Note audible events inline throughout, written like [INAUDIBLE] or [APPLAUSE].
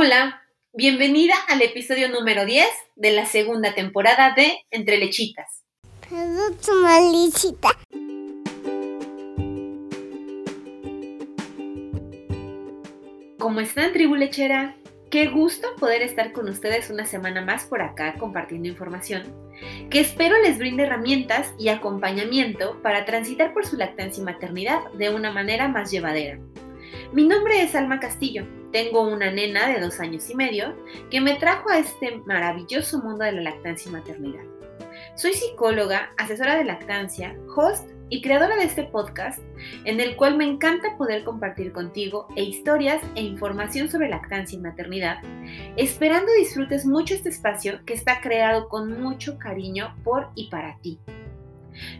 Hola, bienvenida al episodio número 10 de la segunda temporada de Entre Lechitas. ¿Cómo están, tribu lechera? Qué gusto poder estar con ustedes una semana más por acá compartiendo información, que espero les brinde herramientas y acompañamiento para transitar por su lactancia y maternidad de una manera más llevadera. Mi nombre es Alma Castillo tengo una nena de dos años y medio que me trajo a este maravilloso mundo de la lactancia y maternidad. Soy psicóloga, asesora de lactancia, host y creadora de este podcast, en el cual me encanta poder compartir contigo e historias e información sobre lactancia y maternidad, esperando disfrutes mucho este espacio que está creado con mucho cariño por y para ti.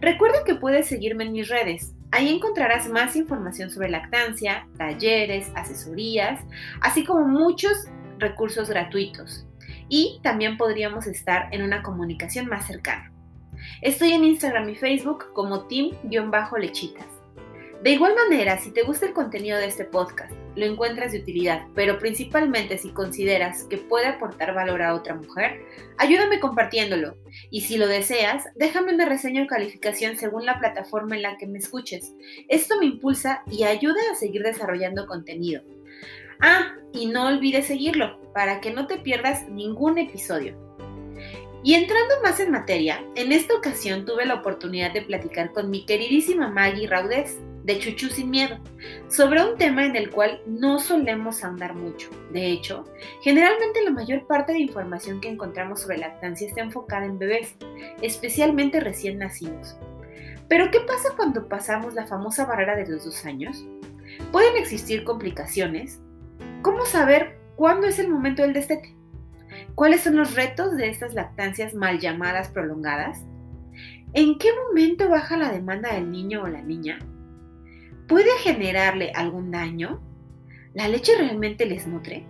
Recuerda que puedes seguirme en mis redes, Ahí encontrarás más información sobre lactancia, talleres, asesorías, así como muchos recursos gratuitos. Y también podríamos estar en una comunicación más cercana. Estoy en Instagram y Facebook como team-lechitas. De igual manera, si te gusta el contenido de este podcast, lo encuentras de utilidad, pero principalmente si consideras que puede aportar valor a otra mujer, ayúdame compartiéndolo. Y si lo deseas, déjame una reseña o calificación según la plataforma en la que me escuches. Esto me impulsa y ayuda a seguir desarrollando contenido. Ah, y no olvides seguirlo para que no te pierdas ningún episodio. Y entrando más en materia, en esta ocasión tuve la oportunidad de platicar con mi queridísima Maggie Raudés de Chuchu sin miedo, sobre un tema en el cual no solemos andar mucho. De hecho, generalmente la mayor parte de información que encontramos sobre lactancia está enfocada en bebés, especialmente recién nacidos. Pero ¿qué pasa cuando pasamos la famosa barrera de los dos años? ¿Pueden existir complicaciones? ¿Cómo saber cuándo es el momento del destete? ¿Cuáles son los retos de estas lactancias mal llamadas prolongadas? ¿En qué momento baja la demanda del niño o la niña? ¿Puede generarle algún daño? ¿La leche realmente les nutre?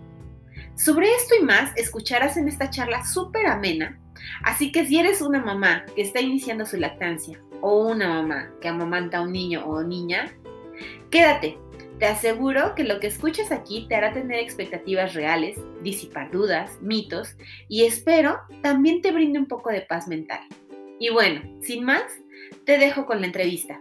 Sobre esto y más escucharás en esta charla súper amena, así que si eres una mamá que está iniciando su lactancia o una mamá que amamanta a un niño o niña, quédate, te aseguro que lo que escuchas aquí te hará tener expectativas reales, disipar dudas, mitos y espero también te brinde un poco de paz mental. Y bueno, sin más, te dejo con la entrevista.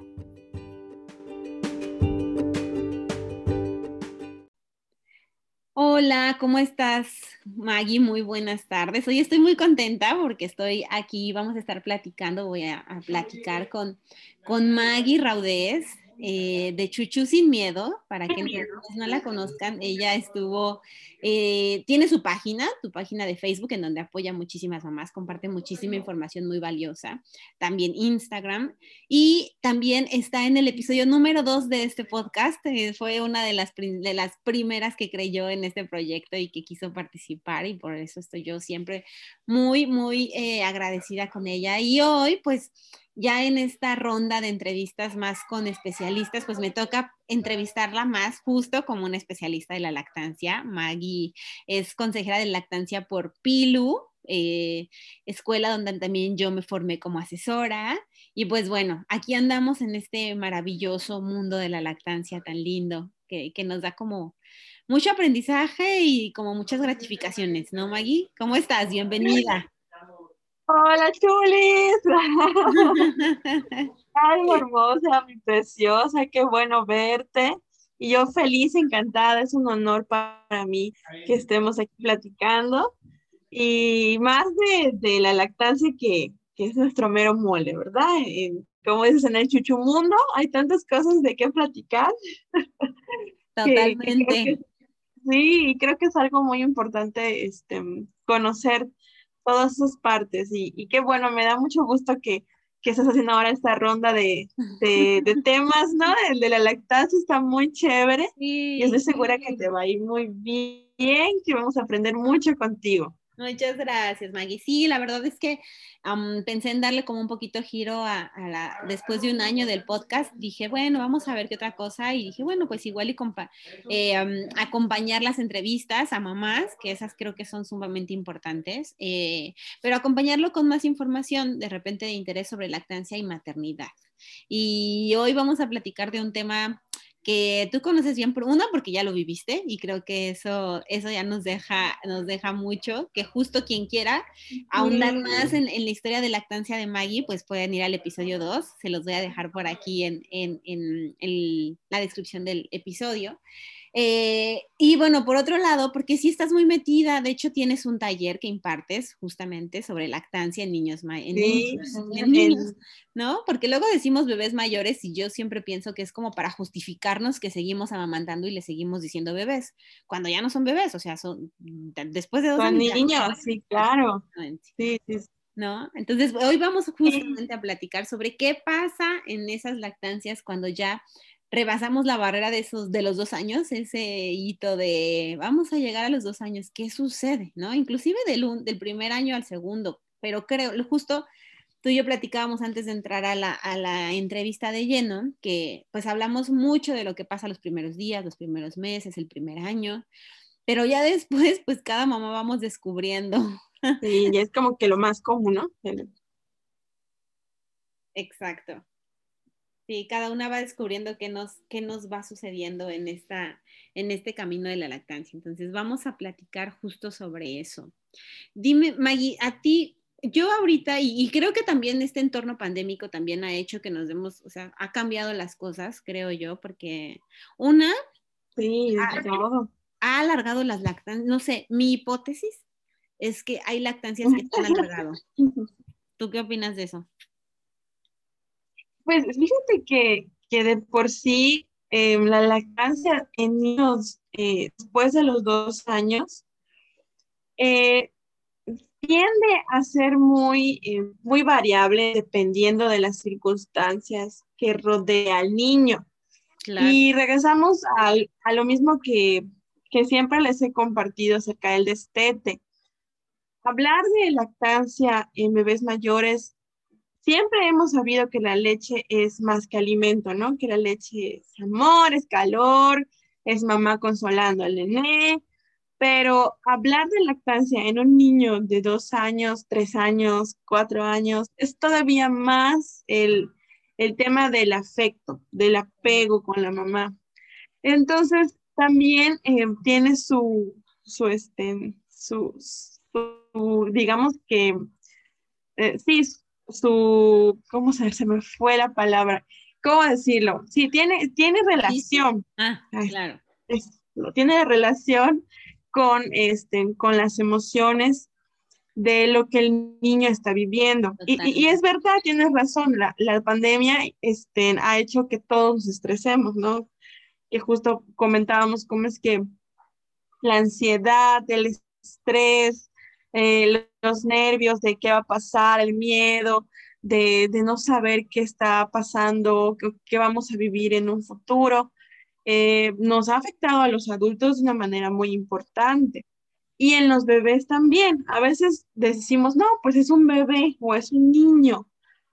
Hola, ¿cómo estás, Maggie? Muy buenas tardes. Hoy estoy muy contenta porque estoy aquí, vamos a estar platicando, voy a, platicar con, con Maggie Raudés. Eh, de Chuchu Sin Miedo, para que no la conozcan, ella estuvo, eh, tiene su página, tu página de Facebook, en donde apoya muchísimas mamás, comparte muchísima información muy valiosa, también Instagram, y también está en el episodio número dos de este podcast, eh, fue una de las, de las primeras que creyó en este proyecto y que quiso participar, y por eso estoy yo siempre muy, muy agradecida con ella. Y hoy, pues, ya en esta ronda de entrevistas más con especialistas, pues me toca entrevistarla más justo como una especialista de la lactancia. Maggie es consejera de lactancia por PILU, eh, escuela donde también yo me formé como asesora. Y pues bueno, aquí andamos en este maravilloso mundo de la lactancia tan lindo que, que nos da como mucho aprendizaje y como muchas gratificaciones, ¿no, Maggie? ¿Cómo estás? Bienvenida. Hola, chulis. [LAUGHS] Ay, hermosa, mi preciosa, qué bueno verte. Y yo feliz, encantada, es un honor para mí que estemos aquí platicando. Y más de, la lactancia que, es nuestro mero mole, ¿verdad? como dices, en el chuchumundo hay tantas cosas de qué platicar. [LAUGHS] Totalmente. sí, creo que es algo muy importante este, conocer todas sus partes y, qué bueno, me da mucho gusto que, que estás haciendo ahora esta ronda de, de, [LAUGHS] temas, ¿no? El de la lactancia está muy chévere y estoy segura que te va a ir muy bien, que vamos a aprender mucho contigo. Muchas gracias, Maggie. Sí, la verdad es que pensé en darle como un poquito giro a, la, después de un año del podcast, dije, bueno, vamos a ver qué otra cosa, y dije, bueno, pues igual y eh, acompañar las entrevistas a mamás, que esas creo que son sumamente importantes, eh, pero acompañarlo con más información de repente de interés sobre lactancia y maternidad. Y hoy vamos a platicar de un tema que tú conoces bien, por uno, porque ya lo viviste y creo que eso, eso ya nos deja, nos deja mucho, que justo quien quiera ahondar más en, la historia de lactancia de Maggie, pues pueden ir al episodio 2, se los voy a dejar por aquí en, en, en la descripción del episodio. Eh, y bueno, por otro lado, porque si estás muy metida, de hecho tienes un taller que impartes justamente sobre lactancia en niños, en, niños, ¿no? Porque luego decimos bebés mayores y yo siempre pienso que es como para justificarnos que seguimos amamantando y le seguimos diciendo bebés, cuando ya no son bebés, o sea, son después de dos son niños, sí, claro. Sí, sí. ¿No? Entonces, hoy vamos justamente a platicar sobre qué pasa en esas lactancias cuando ya rebasamos la barrera de esos de los dos años, ese hito de vamos a llegar a los dos años, ¿qué sucede? ¿No? Inclusive del, del primer año al segundo, pero creo, justo tú y yo platicábamos antes de entrar a la, a la entrevista de lleno, que pues hablamos mucho de lo que pasa los primeros días, los primeros meses, el primer año, pero ya después, pues cada mamá vamos descubriendo. Sí, y es como que lo más común, ¿no? Exacto. Sí, cada una va descubriendo qué nos, qué nos va sucediendo en, esta, en este camino de la lactancia. Entonces, vamos a platicar justo sobre eso. Dime, Maggie, a ti, yo ahorita, y, creo que también este entorno pandémico también ha hecho que nos demos, o sea, ha cambiado las cosas, creo yo, porque una... Sí, ha, ha alargado las lactancias. No sé, mi hipótesis es que hay lactancias que están alargado. [LAUGHS] ¿Tú qué opinas de eso? Pues fíjate que, de por sí em, la lactancia en niños eh, después de los dos años eh, tiende a ser muy, eh, muy variable dependiendo de las circunstancias que rodea al niño. Y regresamos a lo mismo que, que siempre les he compartido acerca del destete. Hablar de lactancia en bebés mayores siempre hemos sabido que la leche es más que alimento, ¿no? Que la leche es amor, es calor, es mamá consolando al nené, pero hablar de lactancia en un niño de dos años, tres años, cuatro años, es todavía más el, tema del afecto, del apego con la mamá. Entonces, también eh, tiene su, su, este, su, digamos que, eh, sí, su, ¿cómo se, se me fue la palabra? ¿Cómo decirlo? Sí, tiene, tiene relación. Ah, claro. tiene relación con, este, con las emociones de lo que el niño está viviendo. Y, es verdad, tienes razón, la, la, pandemia este, ha hecho que todos nos estresemos, ¿no? Que justo comentábamos cómo es que la ansiedad, el estrés, eh, los nervios de qué va a pasar, el miedo de, no saber qué está pasando, qué, vamos a vivir en un futuro, eh, nos ha afectado a los adultos de una manera muy importante. Y en los bebés también. A veces decimos, no, pues es un bebé o es un niño,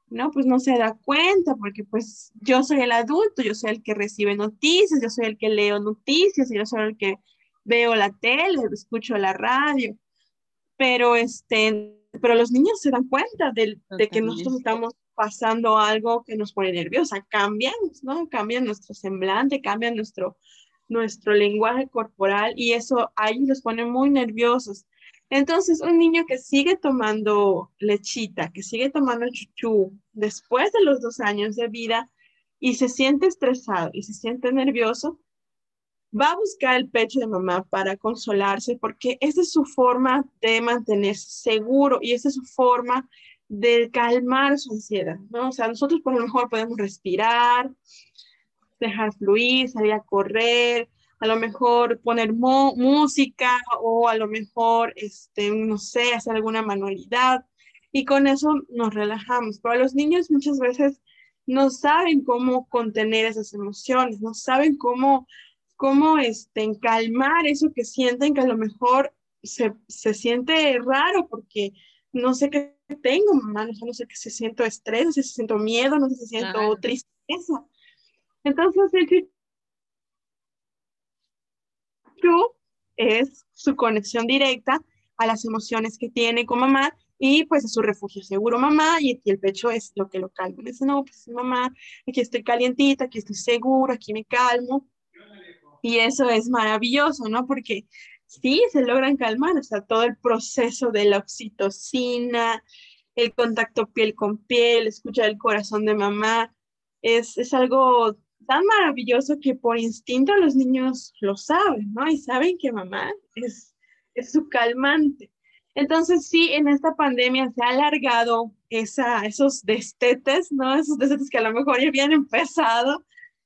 ¿no? Pues no se da cuenta porque pues yo soy el adulto, yo soy el que recibe noticias, yo soy el que leo noticias, yo soy el que veo la tele, escucho la radio pero, este, pero los niños se dan cuenta de, de que nosotros estamos pasando algo que nos pone nerviosa, cambian, ¿no? Cambian nuestro semblante, cambian nuestro, nuestro lenguaje corporal y eso ahí los pone muy nerviosos. Entonces, un niño que sigue tomando lechita, que sigue tomando chuchú después de los dos años de vida y se siente estresado y se siente nervioso, va a buscar el pecho de mamá para consolarse porque esa es su forma de mantenerse seguro y esa es su forma de calmar su ansiedad, ¿no? O sea, nosotros por lo mejor podemos respirar, dejar fluir, salir a correr, a lo mejor poner música o a lo mejor, este, no sé, hacer alguna manualidad y con eso nos relajamos. Pero los niños muchas veces no saben cómo contener esas emociones, no saben cómo cómo este, calmar eso que sienten que a lo mejor se, siente raro porque no sé qué tengo, mamá, no sé qué se siento estrés, no sé si siento miedo, no sé si siento tristeza. Entonces, el es su conexión directa a las emociones que tiene con mamá y pues es su refugio seguro mamá y, el pecho es lo que lo calma. Dice, no, pues mamá, aquí estoy calientita, aquí estoy seguro, aquí me calmo. Y eso es maravilloso, ¿no? Porque sí, se logran calmar, o sea, todo el proceso de la oxitocina, el contacto piel con piel, escuchar el corazón de mamá, es, es algo tan maravilloso que por instinto los niños lo saben, ¿no? Y saben que mamá es, es su calmante. Entonces, sí, en esta pandemia se ha alargado esa, esos destetes, ¿no? Esos destetes que a lo mejor ya habían empezado,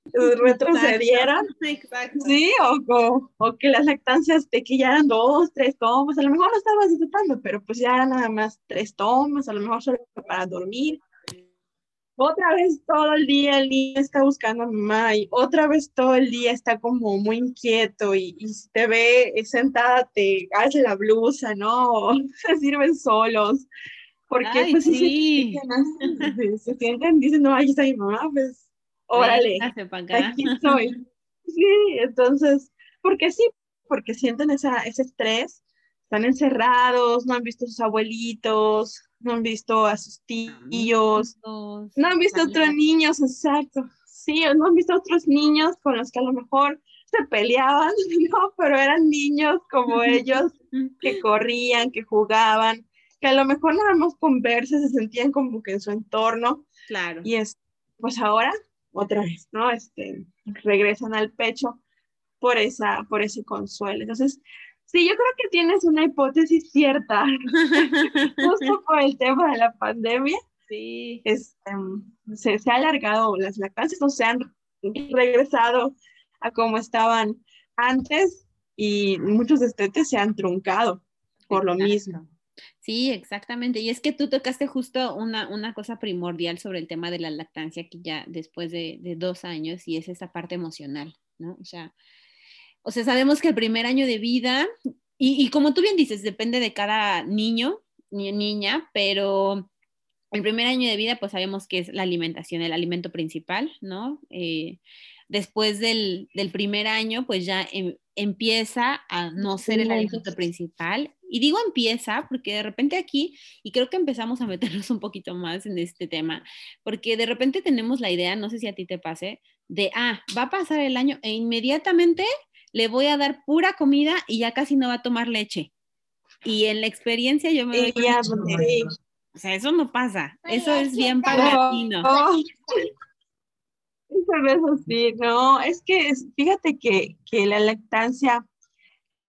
[LAUGHS] eh, retrocedieron. Exacto. Sí, o, o, que las lactancias de que ya eran dos, tres tomas, a lo mejor no estabas disfrutando, pero pues ya eran nada más tres tomas, a lo mejor solo para dormir otra vez todo el día el niño está buscando a mamá y otra vez todo el día está como muy inquieto y, si te ve sentada te hace la blusa, ¿no? [LAUGHS] se sirven solos. Porque pues sí. Se, sienten, dicen, no, ahí está mi mamá, pues órale, aquí soy. Sí, entonces, porque sí, porque sienten esa, ese estrés, están encerrados, no han visto a sus abuelitos, no han visto a sus tíos, no han visto a otros niños, exacto. Sí, no han visto a otros niños con los que a lo mejor se peleaban, [LAUGHS] ¿no? Pero eran niños como [LAUGHS] ellos que corrían, que jugaban, que a lo mejor nada más con verse se sentían como que en su entorno. Claro. Y es, pues ahora, otra vez, ¿no? Este, regresan al pecho por, esa, por ese consuelo. Entonces, Sí, yo creo que tienes una hipótesis cierta, [LAUGHS] justo por el tema de la pandemia. Sí. Este, se, se ha alargado las lactancias, o se han regresado a como estaban antes y muchos destetes se han truncado por lo mismo. Sí, exactamente. Y es que tú tocaste justo una, una, cosa primordial sobre el tema de la lactancia aquí ya después de, de dos años y es esa parte emocional, ¿no? O sea, o sea, sabemos que el primer año de vida, y, como tú bien dices, depende de cada niño, ni niña, pero el primer año de vida, pues sabemos que es la alimentación, el alimento principal, ¿no? Eh, después del, primer año, pues ya em, empieza a no ser el alimento principal. Y digo empieza porque de repente aquí, y creo que empezamos a meternos un poquito más en este tema, porque de repente tenemos la idea, no sé si a ti te pase, de, ah, va a pasar el año e inmediatamente le voy a dar pura comida y ya casi no va a tomar leche. Y en la experiencia yo me doy O sea, eso no pasa. Eso es bien palatino. Eso es así, no, es que fíjate que, la lactancia,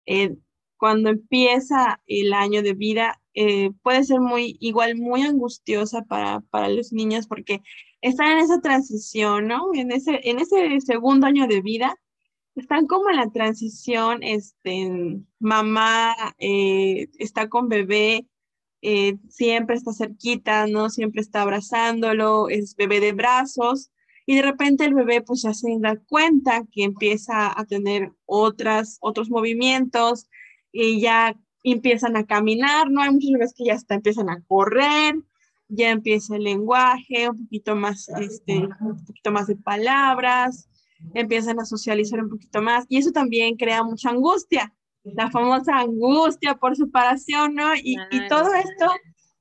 eh, cuando empieza el año de vida, eh, puede ser muy, igual, muy angustiosa para, para los niños porque están en esa transición, ¿no? En ese, en ese segundo año de vida, están como en la transición, este, mamá eh, está con bebé, eh, siempre está cerquita, ¿no? Siempre está abrazándolo, es bebé de brazos, y de repente el bebé pues ya se da cuenta que empieza a tener otras, otros movimientos, y ya empiezan a caminar, ¿no? Hay muchos bebés que ya hasta empiezan a correr, ya empieza el lenguaje, un poquito más, este, un poquito más de palabras, empiezan a socializar un poquito más y eso también crea mucha angustia, la famosa angustia por separación, ¿no? Y, y todo esto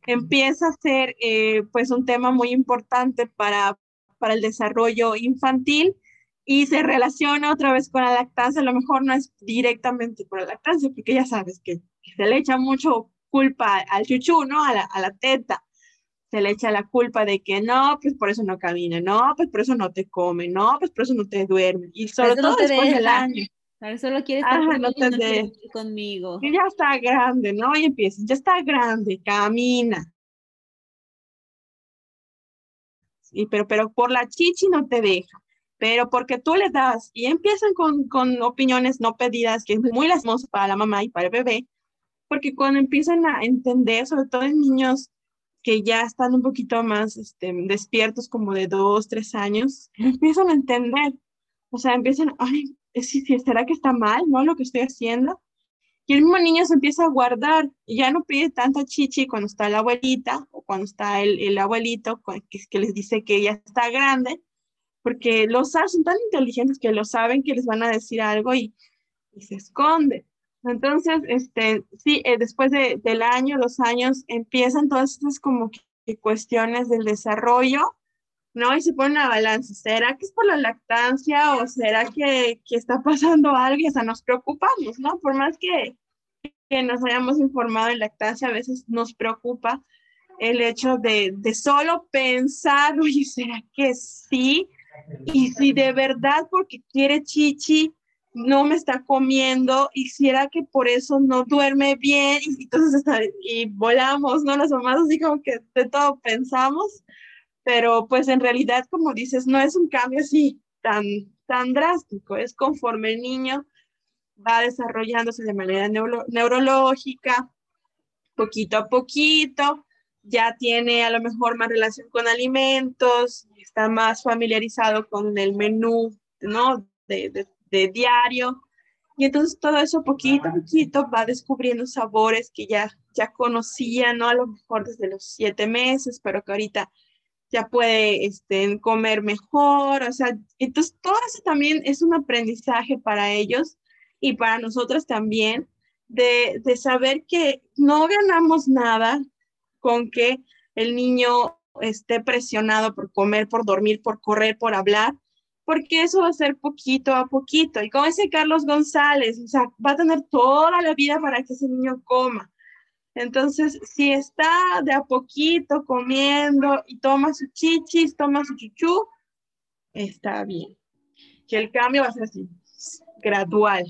empieza a ser eh, pues un tema muy importante para, para el desarrollo infantil y se relaciona otra vez con la lactancia, a lo mejor no es directamente por la lactancia, porque ya sabes que se le echa mucho culpa al chuchu, ¿no? A la, a la teta se le echa la culpa de que no, pues por eso no camina, no, pues por eso no te come, no, pues por eso no te duerme. Y sobre todo después del año. Solo quiere estar conmigo. Y ya está grande, ¿no? Y empieza, ya está grande, camina. Y, pero, pero por la chichi no te deja, pero porque tú le das y empiezan con, con opiniones no pedidas, que es muy lastimoso para la mamá y para el bebé, porque cuando empiezan a entender, sobre todo en niños que ya están un poquito más este, despiertos, como de dos, tres años, empiezan a entender. O sea, empiezan, ay, ¿será que está mal, no, lo que estoy haciendo? Y el mismo niño se empieza a guardar y ya no pide tanta chichi cuando está la abuelita o cuando está el, el abuelito que, que, les dice que ya está grande, porque los son tan inteligentes que lo saben que les van a decir algo y, y se esconde. Entonces, este, sí, eh, después de, del año, dos años, empiezan todas estas como que cuestiones del desarrollo, ¿no? Y se pone una balanza. ¿Será que es por la lactancia o será que, que está pasando algo? O sea, nos preocupamos, ¿no? Por más que, que nos hayamos informado en lactancia, a veces nos preocupa el hecho de, de solo pensar, oye, [LAUGHS] ¿será que sí? Y si de verdad porque quiere chichi, no me está comiendo y si era que por eso no duerme bien y entonces está, y volamos, ¿no? Las mamás así como que de todo pensamos, pero pues en realidad, como dices, no es un cambio así tan, tan drástico, es conforme el niño va desarrollándose de manera neurológica, poquito a poquito, ya tiene a lo mejor más relación con alimentos, está más familiarizado con el menú, ¿no? De, de, diario. Y entonces todo eso poquito a poquito va descubriendo sabores que ya, ya conocía, ¿no? A lo mejor desde los siete meses, pero que ahorita ya puede este, comer mejor. O sea, entonces todo eso también es un aprendizaje para ellos y para nosotros también de, de saber que no ganamos nada con que el niño esté presionado por comer, por dormir, por correr, por hablar, porque eso va a ser poquito a poquito. Y como dice Carlos González, o sea, va a tener toda la vida para que ese niño coma. Entonces, si está de a poquito comiendo y toma su chichis, toma su chuchú, está bien. Que el cambio va a ser así, gradual.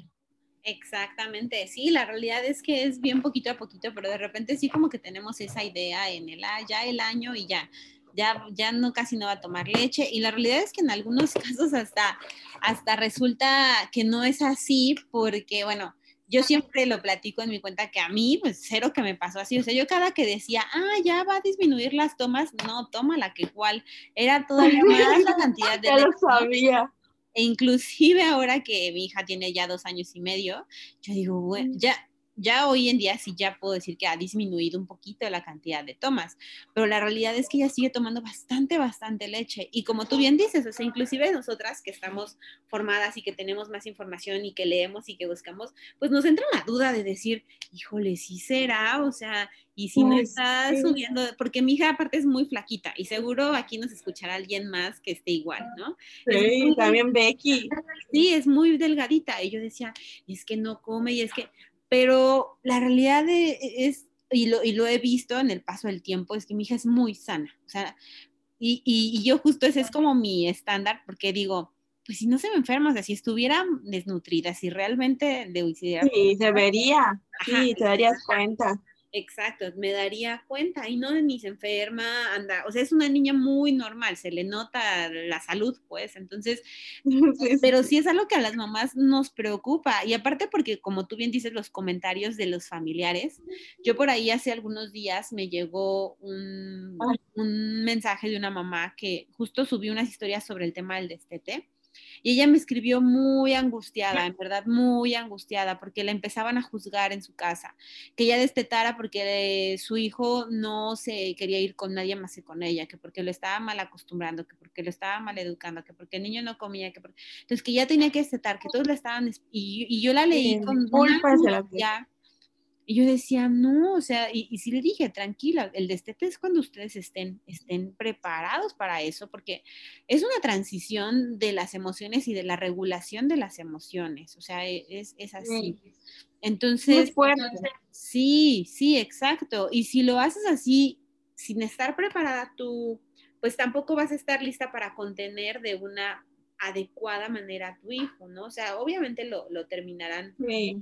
Exactamente, sí, la realidad es que es bien poquito a poquito, pero de repente sí como que tenemos esa idea en el ya el año y ya, ya, ya no casi no va a tomar leche y la realidad es que en algunos [LAUGHS] casos hasta, hasta resulta que no es así porque, bueno, yo siempre lo platico en mi cuenta que a mí, pues cero que me pasó así. O sea, yo cada que decía, ah, ya va a disminuir las tomas, no, toma la que igual era todavía [LAUGHS] más la cantidad de. ya lo sabía. E inclusive ahora que mi hija tiene ya dos años y medio, yo digo, bueno, ya, ya hoy en día sí ya puedo decir que ha disminuido un poquito la cantidad de tomas, pero la realidad es que ella sigue tomando bastante, bastante leche. Y como tú bien dices, o sea, inclusive nosotras que estamos formadas y que tenemos más información y que leemos y que buscamos, pues nos entra la duda de decir, híjole, sí será, o sea, y si no está subiendo, porque mi hija aparte es muy flaquita y seguro aquí nos escuchará alguien más que esté igual, ¿no? Sí, también Becky. Sí, es muy delgadita. Y yo decía, es que no come y es que, pero la realidad es, y lo, y lo he visto en el paso del tiempo, es que mi hija es muy sana, o sea, y, y, yo justo ese es como mi estándar, porque digo, pues si no se me enferma, o sea, si estuviera desnutrida, si realmente le hiciera... Sí, se vería, sí, te darías cuenta. Exacto, me daría cuenta y no ni se enferma, anda, o sea, es una niña muy normal, se le nota la salud, pues, entonces, [LAUGHS] pero sí. es algo que a las mamás nos preocupa y aparte porque como tú bien dices los comentarios de los familiares, yo por ahí hace algunos días me llegó un, un mensaje de una mamá que justo subió unas historias sobre el tema del destete y ella me escribió muy angustiada, en verdad, muy angustiada, porque la empezaban a juzgar en su casa, que ella destetara porque su hijo no se quería ir con nadie más que con ella, que porque lo estaba mal acostumbrando, que porque lo estaba mal educando, que porque el niño no comía, que entonces que ya tenía que destetar, que todos le estaban, y, yo la leí con una ya y yo decía, no, o sea, y, y sí le dije, tranquila, el destete es cuando ustedes estén, estén preparados para eso, porque es una transición de las emociones y de la regulación de las emociones, o sea, e, es, es así. Entonces, sí, sí, exacto. Y si lo haces así, sin estar preparada tú, pues tampoco vas a estar lista para contener de una adecuada manera a tu hijo, ¿no? O sea, obviamente lo, terminarán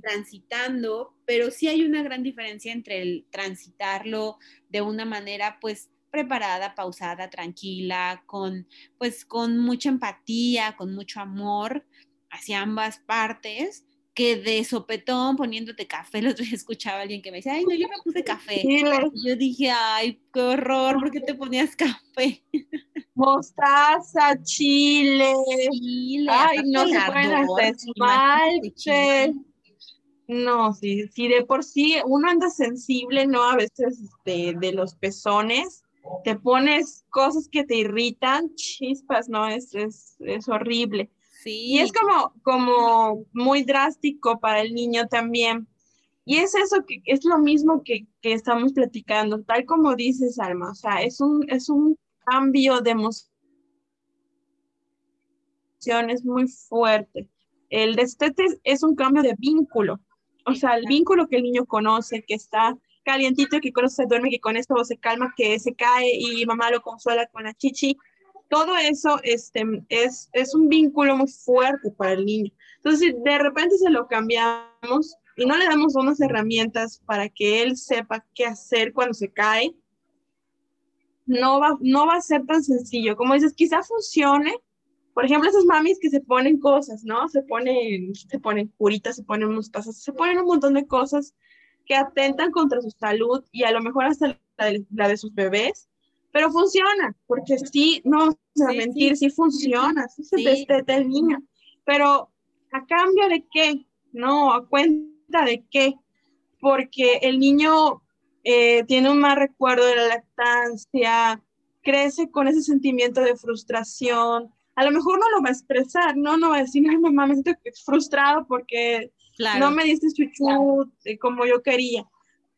transitando, pero sí hay una gran diferencia entre el transitarlo de una manera, pues, preparada, pausada, tranquila, con, pues, con mucha empatía, con mucho amor hacia ambas partes, que de sopetón poniéndote café, el otro día escuchaba a alguien que me decía, ay, no, yo me puse café. yo dije, ay, qué horror, ¿por qué te ponías café? Mostaza, chile, chile ay, no se pueden esmalte. No, sí, sí, de por sí uno anda sensible, ¿no? A veces este, de los pezones, te pones cosas que te irritan, chispas, ¿no? Es, es, es horrible. Y es como, como muy drástico para el niño también, Y es eso que es lo mismo que, que estamos platicando, tal como dices, Alma, o sea, es un, es un cambio de emociones muy fuerte. El destete es un cambio de vínculo, o sea, el vínculo que el niño conoce, que está calientito, que con eso se duerme, que con esto se calma, que se cae y mamá lo consuela con la chichi. Todo eso este, es, es un vínculo muy fuerte para el niño. Entonces, si de repente se lo cambiamos, y no le damos unas herramientas para que él sepa qué hacer cuando se cae, no va, no va a ser tan sencillo. Como dices, quizá funcione. Por ejemplo, esas mamis que se ponen cosas, ¿no? Se ponen, se ponen curitas, se ponen mostazas, se ponen un montón de cosas que atentan contra su salud y a lo mejor hasta la de, sus bebés, pero funciona, porque sí, no vamos a mentir, sí, funciona, sí, se destete el niño, pero a cambio de qué, no, a cuenta de qué, porque el niño eh, tiene un mal recuerdo de la lactancia, crece con ese sentimiento de frustración, a lo mejor no lo va a expresar, no, no va a decir, ay mamá, me siento frustrado porque no me diste chuchu eh, como yo quería,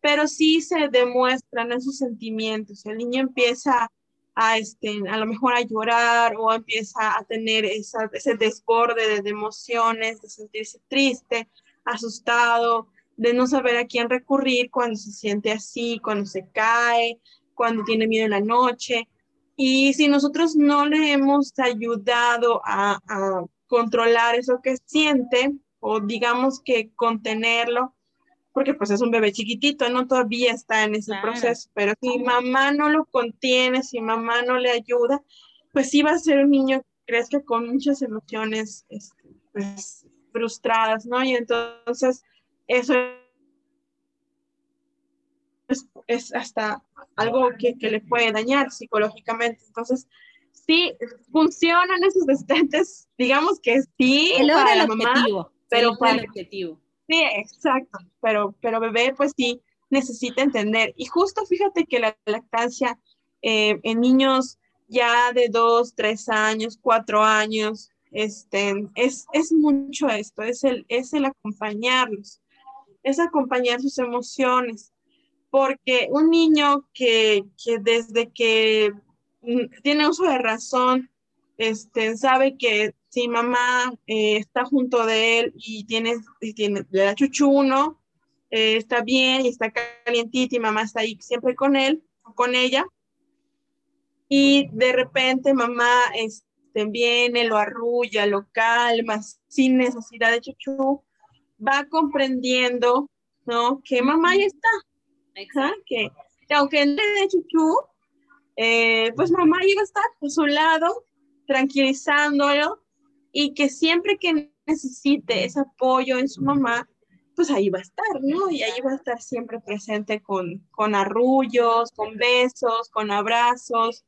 pero sí se demuestran esos sentimientos, el niño empieza a, este, a lo mejor a llorar o empieza a tener esa, ese desborde de emociones, de sentirse triste, asustado, de no saber a quién recurrir cuando se siente así, cuando se cae, cuando tiene miedo en la noche. Y si nosotros no le hemos ayudado a, controlar eso que siente, o digamos que contenerlo, porque pues es un bebé chiquitito, no todavía está en ese proceso, pero si mamá no lo contiene, si mamá no le ayuda, pues sí va a ser un niño que crezca con muchas emociones este, pues, frustradas, ¿no? Y entonces eso es, hasta algo que, le puede dañar psicológicamente. Entonces, sí, funcionan esos destentes, digamos que sí, el para la mamá, pero para el objetivo. Sí, exacto, pero, pero bebé, pues sí, necesita entender. Y justo fíjate que la lactancia eh, en niños ya de dos, tres años, cuatro años, este, es, es mucho esto, es el, es el acompañarlos, es acompañar sus emociones, porque un niño que, que desde que mm, tiene uso de razón, este, sabe que si mamá eh, está junto de él y tiene, y tiene le da chuchu, ¿no? Eh, está bien y está calientita y mamá está ahí siempre con él o con ella. Y de repente mamá, es, viene, lo arrulla, lo calma, sin necesidad de chuchu, va comprendiendo, ¿no? Que mamá ya está. Exacto. Que, aunque no le dé chuchu, eh, pues mamá llega a estar a su lado, tranquilizándolo, y que siempre que necesite ese apoyo en su mamá, pues ahí va a estar, ¿no? Y ahí va a estar siempre presente con, con arrullos, con besos, con abrazos,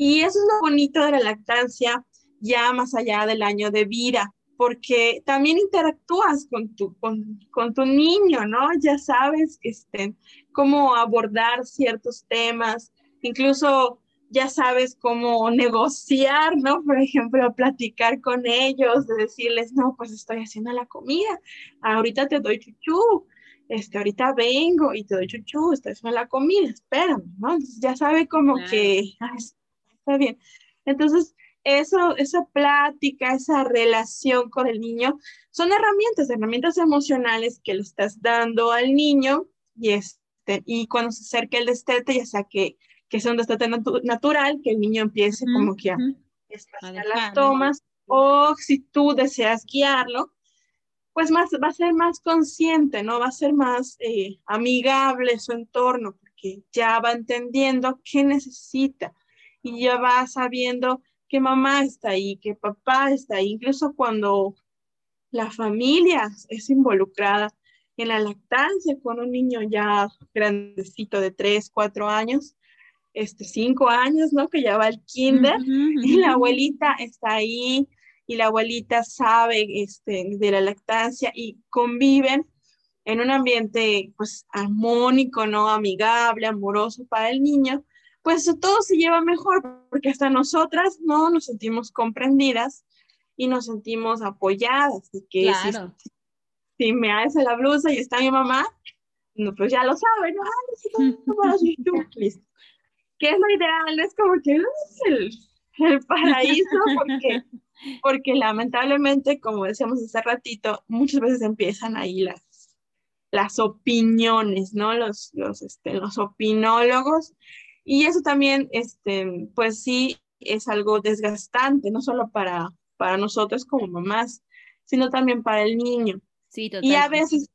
y eso es lo bonito de la lactancia, ya más allá del año de vida, porque también interactúas con tu, con, tu niño, ¿no? Ya sabes este, cómo abordar ciertos temas, incluso ya sabes cómo negociar, ¿no? [LAUGHS] Por ejemplo, platicar con ellos, de decirles, no, pues estoy haciendo la comida, ahorita te doy chuchu, este, ahorita vengo y te doy chuchu, estoy haciendo la comida, espérame, ¿no? Entonces ya sabe como que, bien. Entonces, eso, esa plática, esa relación con el niño, son herramientas, herramientas emocionales que le estás dando al niño y, este, y cuando se acerque el destete, ya sea que, que sea un destete natural, que el niño empiece como que a espaciar las tomas, o si tú deseas guiarlo, pues más, va a ser más consciente, ¿no? Va a ser más eh, amigable su entorno, porque ya va entendiendo qué necesita y ya va sabiendo que mamá está ahí, que papá está ahí, incluso cuando la familia es involucrada en la lactancia con un niño ya grandecito de 3, 4 años, este, 5 años, ¿no? Que ya va al kinder y la abuelita está ahí y la abuelita sabe este, de la lactancia y conviven en un ambiente pues armónico, ¿no? Amigable, amoroso para el niño, pues todo se lleva mejor, porque hasta nosotras no nos sentimos comprendidas y nos sentimos apoyadas. que si me hace la blusa y está mi mamá, no, pues ya lo sabe, ¿no? [LAUGHS] Listo. ¿Qué es lo ideal? Es como que es el, el paraíso porque, porque lamentablemente, como decíamos hace ratito, muchas veces empiezan ahí las, las opiniones, ¿no? Los, los, este, los opinólogos. Y eso también, este, pues sí, es algo desgastante, no solo para, para nosotros como mamás, sino también para el niño. Sí, Y a veces,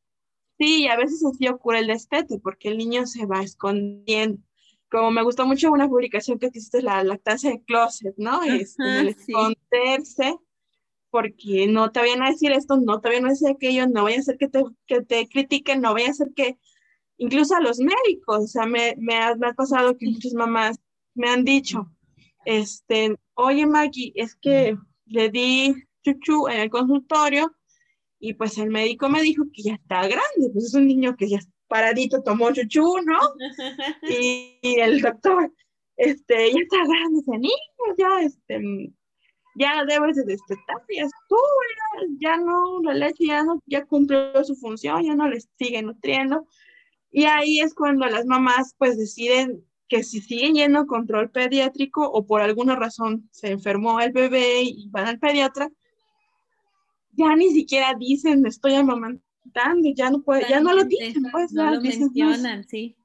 sí, a veces así ocurre el destete, porque el niño se va escondiendo. Como me gustó mucho una publicación que hiciste, la lactancia de closet, ¿no? Es el esconderse, porque no te vayan a decir esto, no te vayan a decir aquello, no vaya a ser que te, que te critiquen, no vaya a ser que, incluso a los médicos, o sea, me, me, ha, me ha pasado que muchas mamás me han dicho, este, oye Maggie, es que le di chuchu en el consultorio y pues el médico me dijo que ya está grande, pues es un niño que ya paradito tomó chuchu, ¿no? [LAUGHS] y, el doctor, este, ya está grande ese niño, ya, este, ya debes de destetar, ya estuvo, ya, no, la leche ya no, ya cumplió su función, ya no le sigue nutriendo. Y ahí es cuando las mamás pues deciden que si siguen yendo control pediátrico o por alguna razón se enfermó el bebé y van al pediatra, ya ni siquiera dicen estoy amamantando, ya no puede, ya no lo dicen, pues no lo mencionan, sí.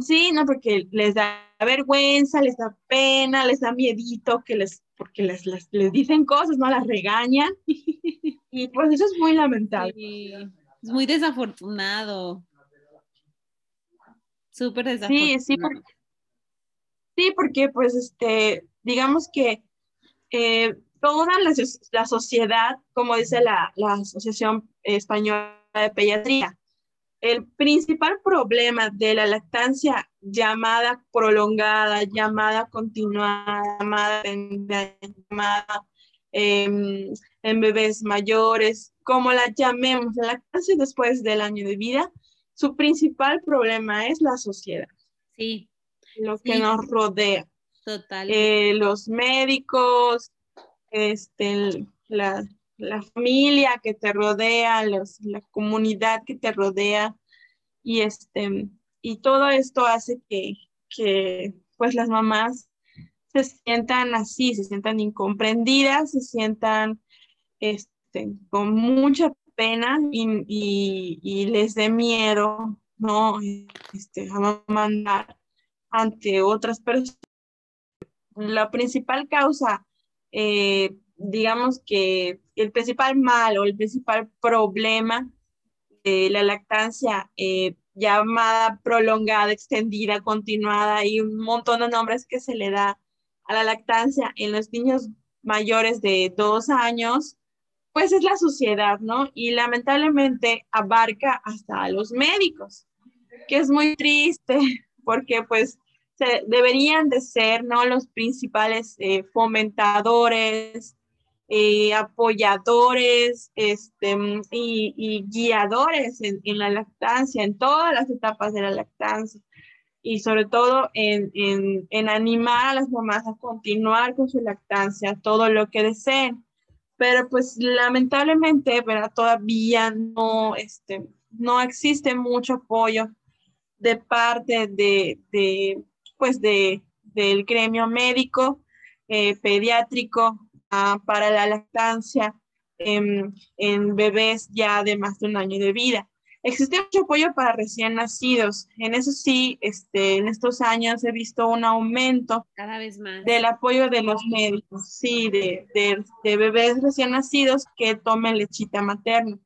Sí, no, porque les da vergüenza, les da pena, les da miedito, que les, porque les, les, dicen cosas, no las regañan. [LAUGHS] y pues eso es muy lamentable. Es muy desafortunado. Súper desafortunado. Sí, sí, porque, Sí, porque pues este, digamos que eh, toda la, sociedad, como dice la, Asociación Española de Pediatría, el principal problema de la lactancia llamada prolongada, llamada continuada, llamada, llamada em, en bebés mayores, como la llamemos, la lactancia después del año de vida, su principal problema es la sociedad. Sí, lo que nos rodea. Total. Eh, los médicos, este, la, familia que te rodea, la comunidad que te rodea, y, este, y todo esto hace que, que pues las mamás se sientan así, se sientan incomprendidas, se sientan este, con mucha pena y, les dé miedo, ¿no? Este, a mandar ante otras personas. La principal causa, eh, digamos que el principal mal o el principal problema de la lactancia eh, llamada prolongada, extendida, continuada y un montón de nombres que se le da a la lactancia en los niños mayores de dos años, pues es la sociedad, ¿no? Y lamentablemente abarca hasta a los médicos, que es muy triste [LAUGHS] porque pues deberían de ser ¿no? los principales eh, fomentadores, eh, apoyadores este, y, guiadores en, la lactancia, en todas las etapas de la lactancia y sobre todo en, en, animar a las mamás a continuar con su lactancia, todo lo que deseen. Pero pues lamentablemente, ¿verdad? todavía no, este, no existe mucho apoyo de parte de, de pues de, del gremio médico eh, pediátrico ah, para la lactancia en, bebés ya de más de un año de vida. Existe mucho apoyo para recién nacidos. En eso sí, este, en estos años he visto un aumento cada vez más del apoyo de los médicos, sí, de, de, de bebés recién nacidos que tomen lechita materna.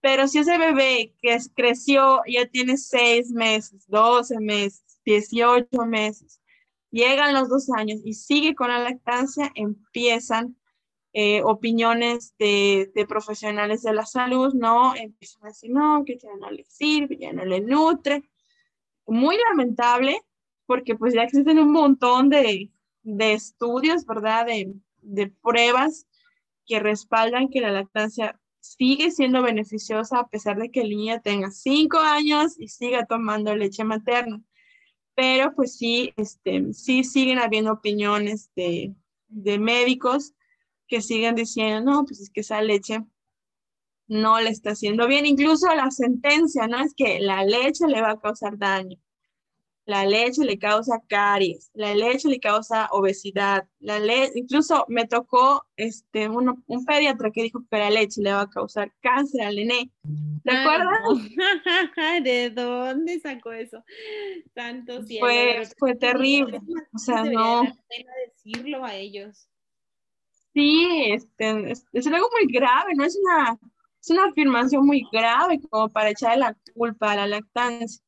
Pero si ese bebé que creció ya tiene seis meses, doce meses, 18 meses. Llegan los dos años y sigue con la lactancia, empiezan eh, opiniones de, de, profesionales de la salud, ¿no? Empiezan a decir, no, que ya no le sirve, ya no le nutre. Muy lamentable, porque pues ya existen un montón de, de estudios, ¿verdad? De, de pruebas que respaldan que la lactancia sigue siendo beneficiosa a pesar de que el niño tenga cinco años y siga tomando leche materna pero pues sí, este, sí siguen habiendo opiniones de, de médicos que siguen diciendo, no, pues es que esa leche no le está haciendo bien. Incluso la sentencia, ¿no? Es que la leche le va a causar daño. La leche le causa caries, la leche le causa obesidad, la leche, incluso me tocó este, uno, un pediatra que dijo que la leche le va a causar cáncer al nené. ¿Te acuerdas? [LAUGHS] ¿De dónde sacó eso? Tanto Fue, fue terrible. O sea, no. decirlo a ellos. Sí, este, es, es, algo muy grave, no es una, es una afirmación muy grave como para echarle la culpa a la lactancia.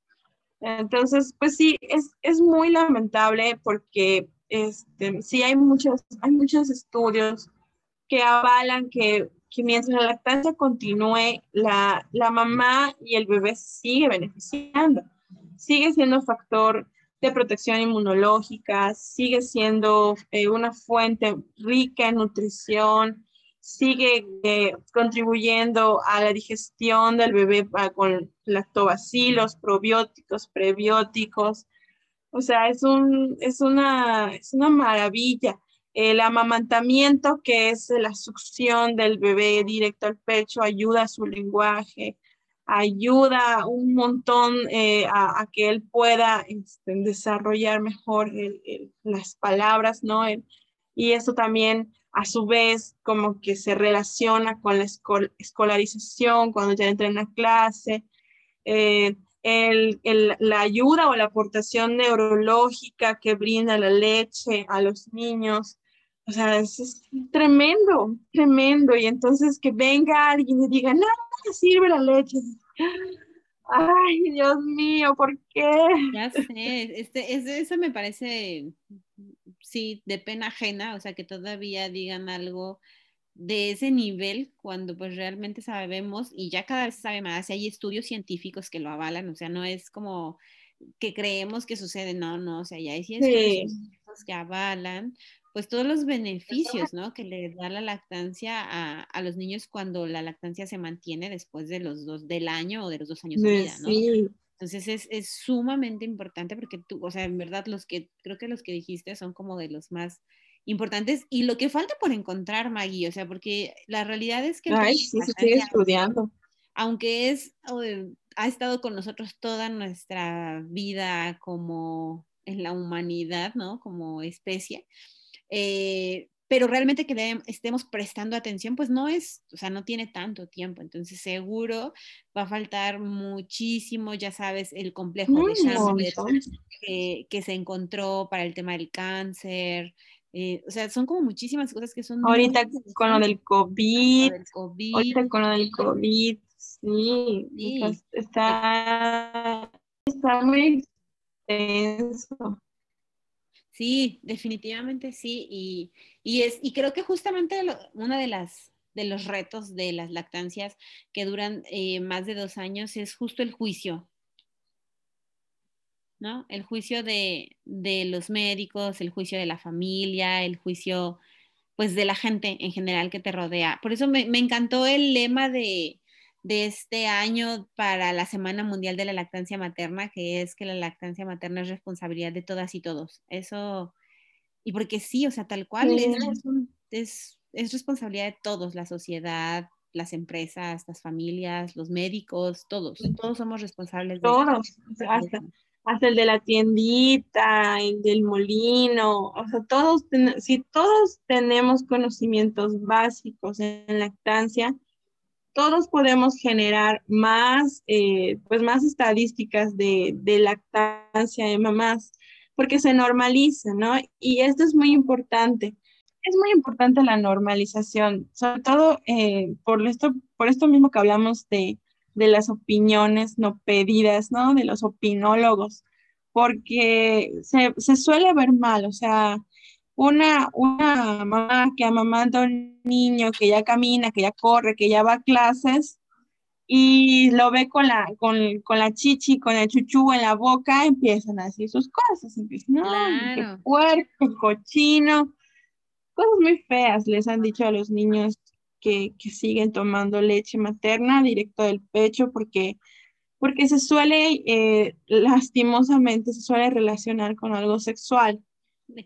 Entonces, pues sí, es, es muy lamentable porque este, sí hay muchos, hay muchos estudios que avalan que, que mientras la lactancia continúe, la, la, mamá y el bebé sigue beneficiando, sigue siendo factor de protección inmunológica, sigue siendo eh, una fuente rica en nutrición, sigue eh, contribuyendo a la digestión del bebé ah, con lactobacilos, probióticos, prebióticos. O sea, es, un, es, una, es una maravilla. El amamantamiento, que es la succión del bebé directo al pecho, ayuda a su lenguaje, ayuda un montón eh, a, que él pueda este, desarrollar mejor las palabras, ¿no? y eso también a su vez como que se relaciona con la escolarización cuando ya entra en la clase, eh, el, la ayuda o la aportación neurológica que brinda la leche a los niños. O sea, es, tremendo, tremendo. Y entonces que venga alguien y diga, no, no sirve la leche. Ay, Dios mío, ¿por qué? Ya sé, este, eso me parece sí, de pena ajena, o sea, que todavía digan algo de ese nivel cuando pues realmente sabemos y ya cada vez se sabe más, y hay estudios científicos que lo avalan, o sea, no es como que creemos que sucede, no, no, o sea, ya hay estudios que avalan pues todos los beneficios, ¿no? Que le da la lactancia a, a, los niños cuando la lactancia se mantiene después de los dos, del año o de los dos años de vida, ¿no? Sí. Entonces es, es, sumamente importante porque tú, o sea, en verdad los que, creo que los que dijiste son como de los más importantes y lo que falta por encontrar, Maggie, o sea, porque la realidad es que... Ay, sí, se sigue estudiando. Aunque es, ha estado con nosotros toda nuestra vida como en la humanidad, ¿no? Como especie. Eh, pero realmente que le estemos prestando atención, pues no es, o sea, no tiene tanto tiempo, entonces seguro va a faltar muchísimo, ya sabes, el complejo de que, que, se encontró para el tema del cáncer, eh, o sea, son como muchísimas cosas que son... Ahorita con lo del COVID, ahorita con lo del COVID, sí, está, está muy extenso. Sí, definitivamente sí. Y, y, es, y creo que justamente uno de, las, de los retos de las lactancias que duran eh, más de dos años es justo el juicio. ¿no? El juicio de, de, los médicos, el juicio de la familia, el juicio pues de la gente en general que te rodea. Por eso me, me encantó el lema de, de este año para la Semana Mundial de la Lactancia Materna, que es que la lactancia materna es responsabilidad de todas y todos. Eso, y porque sí, o sea, tal cual, es, es, responsabilidad de todos, la sociedad, las empresas, las familias, los médicos, todos, todos somos responsables. De todos, hasta, hasta, el de la tiendita, el del molino, o sea, todos, si todos tenemos conocimientos básicos en lactancia, todos podemos generar más, eh, pues más estadísticas de, lactancia de mamás, porque se normaliza, ¿no? Y esto es muy importante. Es muy importante la normalización, sobre todo eh, por, esto, por esto mismo que hablamos de, de las opiniones no pedidas, ¿no? De los opinólogos, porque se, se suele ver mal, o sea, una, una mamá que amamanta a un niño que ya camina, que ya corre, que ya va a clases y lo ve con la, con, con la chichi, con el chuchú en la boca, empiezan a decir sus cosas, empiezan, no, qué puerco, cochino, cosas muy feas les han dicho a los niños que, que siguen tomando leche materna directo del pecho porque porque se suele, eh, lastimosamente, se suele relacionar con algo sexual.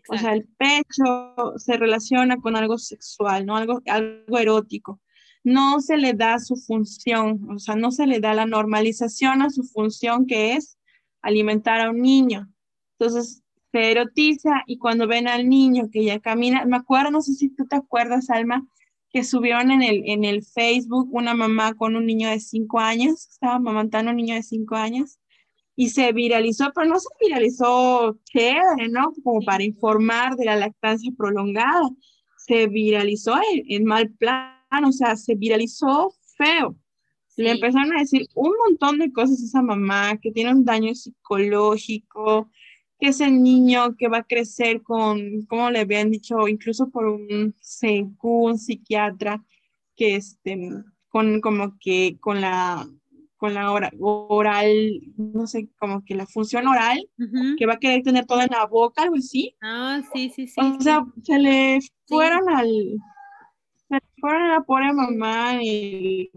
O sea, el pecho se relaciona con algo sexual, ¿no? Algo, algo erótico. no se le da su función, o sea, no se le da la normalización a su función que es alimentar a un niño. Entonces, se erotiza y cuando ven al niño que ya camina, me acuerdo, no sé si tú te acuerdas, Alma, que subieron en el, en el Facebook una mamá con un niño de cinco años, estaba amamantando a un niño de cinco años, y se viralizó, pero no se viralizó chévere, ¿no? Como para informar de la lactancia prolongada, se viralizó en, mal plan, o sea, se viralizó feo. Le empezaron a decir un montón de cosas a esa mamá, que tiene un daño psicológico, que ese niño que va a crecer con, como le habían dicho, incluso por un, un psiquiatra, que este, con como que con la con la oral, no sé, como que la función oral, que va a querer tener todo en la boca, algo así. Ah, sí, sí, sí. O sea, se le fueron al, se le fueron a la pobre mamá y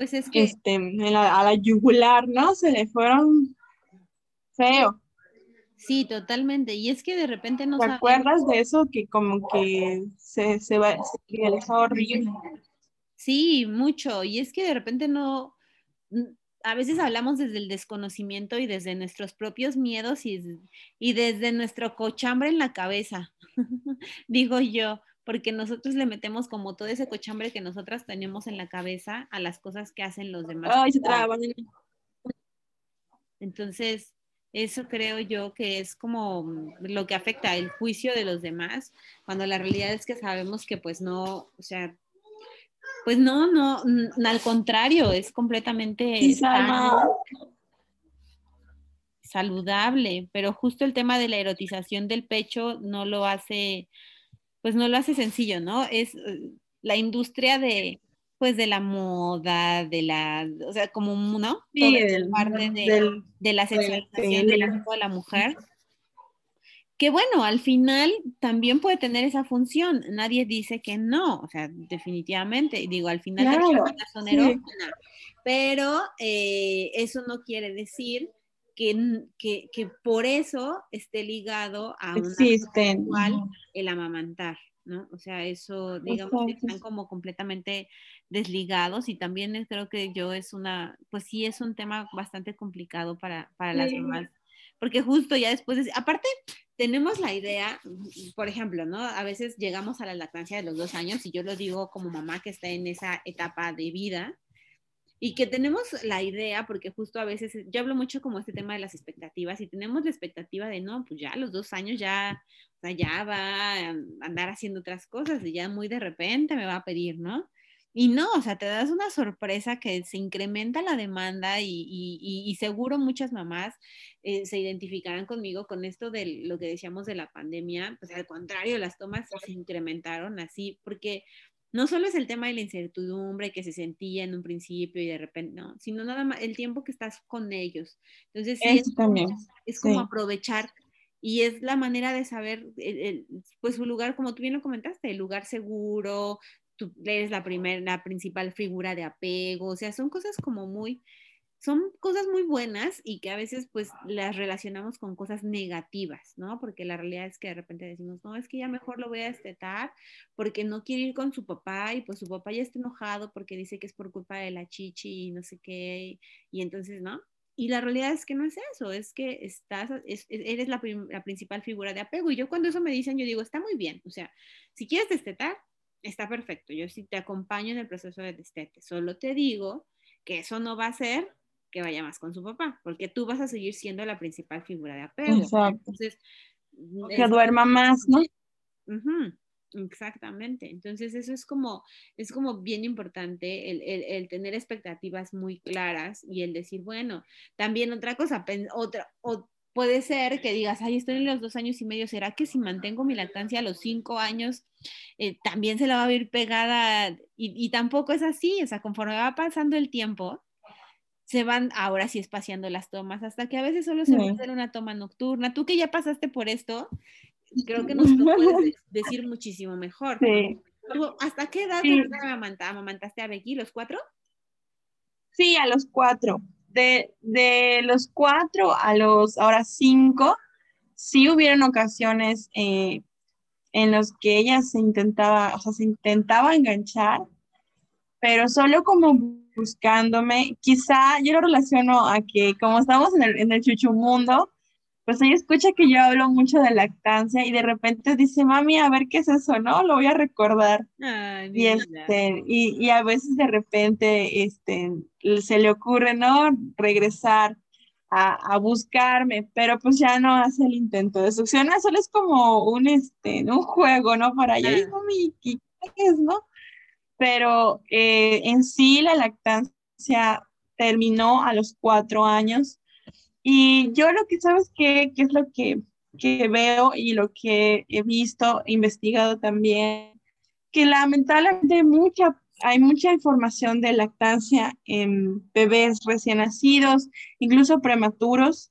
pues es que este, a la yugular, ¿no? Se le fueron feo. Sí, totalmente. Y es que de repente no ¿Te acuerdas de eso? Que como que se, se va, se horrible. Sí, mucho. Y es que de repente no, a veces hablamos desde el desconocimiento y desde nuestros propios miedos y, y desde nuestro cochambre en la cabeza, [LAUGHS] digo yo, porque nosotros le metemos como todo ese cochambre que nosotras tenemos en la cabeza a las cosas que hacen los demás. Ay, se Entonces, eso creo yo que es como lo que afecta el juicio de los demás, cuando la realidad es que sabemos que pues no, o sea, pues no, no, al contrario, es completamente saludable, pero justo el tema de la erotización del pecho no lo hace, pues no lo hace sencillo, ¿no? Es eh, la industria de, pues de la moda, de la, o sea, como, ¿no? Sí, parte de, de, la sexualización de la, de la mujer. Que bueno, al final también puede tener esa función. Nadie dice que no, o sea, definitivamente. Digo, al final claro, son sí. pero eh, eso no quiere decir que, que, que, por eso esté ligado a Existen. una el amamantar. ¿no? O sea, eso, digamos, que están como completamente desligados y también creo que yo es una, pues sí es un tema bastante complicado para, para las mamás, porque justo ya después, de, aparte tenemos la idea, por ejemplo, ¿no? A veces llegamos a la lactancia de los dos años y yo lo digo como mamá que está en esa etapa de vida, y que tenemos la idea, porque justo a veces, yo hablo mucho como este tema de las expectativas, y tenemos la expectativa de, no, pues ya a los dos años ya, o sea, ya va a andar haciendo otras cosas y ya muy de repente me va a pedir, ¿no? Y no, o sea, te das una sorpresa que se incrementa la demanda y, y, y seguro muchas mamás eh, se identificarán conmigo con esto de lo que decíamos de la pandemia, pues al contrario, las tomas se incrementaron así, porque no solo es el tema de la incertidumbre que se sentía en un principio y de repente, no, sino nada más el tiempo que estás con ellos. Entonces, sí, es, también. es como aprovechar y es la manera de saber, el, pues su lugar, como tú bien lo comentaste, el lugar seguro, tú eres la primera, la principal figura de apego, o sea, son cosas como muy, son cosas muy buenas y que a veces pues las relacionamos con cosas negativas, ¿no? Porque la realidad es que de repente decimos, no, es que ya mejor lo voy a destetar porque no quiere ir con su papá y pues su papá ya está enojado porque dice que es por culpa de la chichi y no sé qué, y entonces, ¿no? Y la realidad es que no es eso, es que estás, eres la, la principal figura de apego. Y yo cuando eso me dicen, yo digo, está muy bien, o sea, si quieres destetar, está perfecto, yo sí te acompaño en el proceso de destete, solo te digo que eso no va a ser que vaya más con su papá, porque tú vas a seguir siendo la principal figura de apego. Exacto. Entonces, que duerma más, ¿no? exactamente. Entonces, eso es como, es como bien importante el, el, el, tener expectativas muy claras y el decir, bueno, también otra cosa, otra, o puede ser que digas, ay, estoy en los dos años y medio, ¿será que si mantengo mi lactancia a los cinco años, eh, también se la va a ver pegada? Y, y tampoco es así, o sea, conforme va pasando el tiempo, se van ahora sí espaciando las tomas, hasta que a veces solo se va a hacer una toma nocturna. Tú que ya pasaste por esto, creo que nos lo puedes [LAUGHS] decir muchísimo mejor. Sí. ¿Hasta qué edad sí. amamantaste a Becky? ¿Los cuatro? Sí, a los cuatro. De, de los cuatro a los ahora cinco, sí hubieron ocasiones eh, en los que ella se intentaba, o sea, se intentaba enganchar, pero solo como buscándome, quizá yo lo relaciono a que como estamos en el, en el pues ella escucha que yo hablo mucho de lactancia y de repente dice, mami, a ver qué es eso, ¿no? Lo voy a recordar. y, este, y, y, a veces de repente este, se le ocurre, ¿no? Regresar a, a, buscarme, pero pues ya no hace el intento de succión, solo es como un, este, un juego, ¿no? Para allá, y mami, ¿qué es, no? Pero eh, en sí la lactancia terminó a los cuatro años y yo lo que sabes que, es lo que, que, veo y lo que he visto, investigado también, que lamentablemente mucha, hay mucha información de lactancia en bebés recién nacidos, incluso prematuros.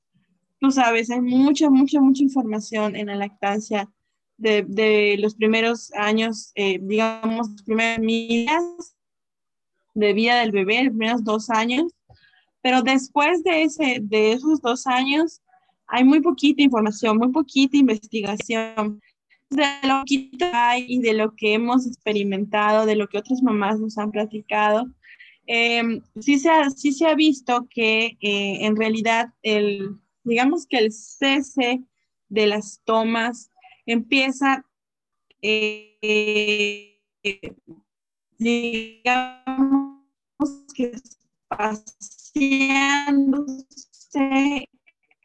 Tú sabes, hay mucha, mucha, mucha información en la lactancia de, de los primeros años, eh, digamos, los primeros días de vida del bebé, los primeros dos años pero después de, ese, de esos dos años, hay muy poquita información, muy poquita investigación de lo que hay y de lo que hemos experimentado, de lo que otras mamás nos han platicado. Em, sí, se ha, sí se ha visto que eh, en realidad el, digamos que el cese de las tomas empieza, eh, digamos que paseándose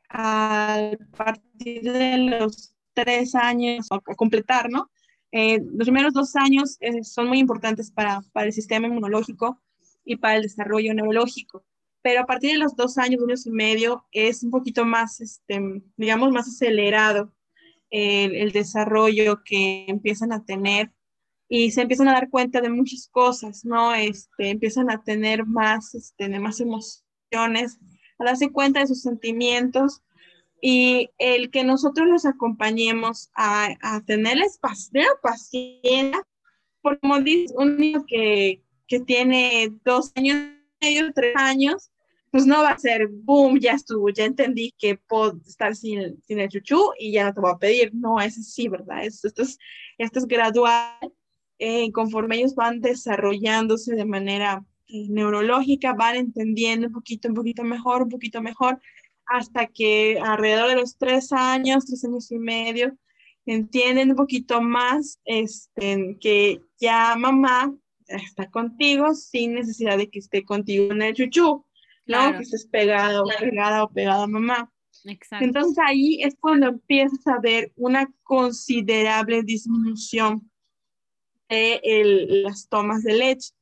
a partir de los tres años, a completar, ¿no? Eh, los primeros dos años eh, son muy importantes para, para, el sistema inmunológico y para el desarrollo neurológico, pero a partir de los dos años, años y medio, es un poquito más, este, digamos, más acelerado el, el desarrollo que empiezan a tener y se empiezan a dar cuenta de muchas cosas, ¿no? Este, empiezan a tener más, este, más emociones, a darse cuenta de sus sentimientos y el que nosotros los acompañemos a, a tenerles paciencia, porque como dice un niño que, que tiene dos años medio, tres años, pues no va a ser, boom, ya estuvo, ya entendí que puedo estar sin, sin el chuchu y ya no te voy a pedir. No, es así, ¿verdad? Esto, es, esto es gradual eh, conforme ellos van desarrollándose de manera eh, neurológica, van entendiendo un poquito, un poquito mejor, un poquito mejor, hasta que alrededor de los tres años, tres años y medio, entienden un poquito más este, que ya mamá está contigo sin necesidad de que esté contigo en el chuchu, ¿no? Que estés pegado, pegada o pegada a mamá. Exacto. Entonces ahí es cuando empiezas a ver una considerable disminución de las tomas de leche.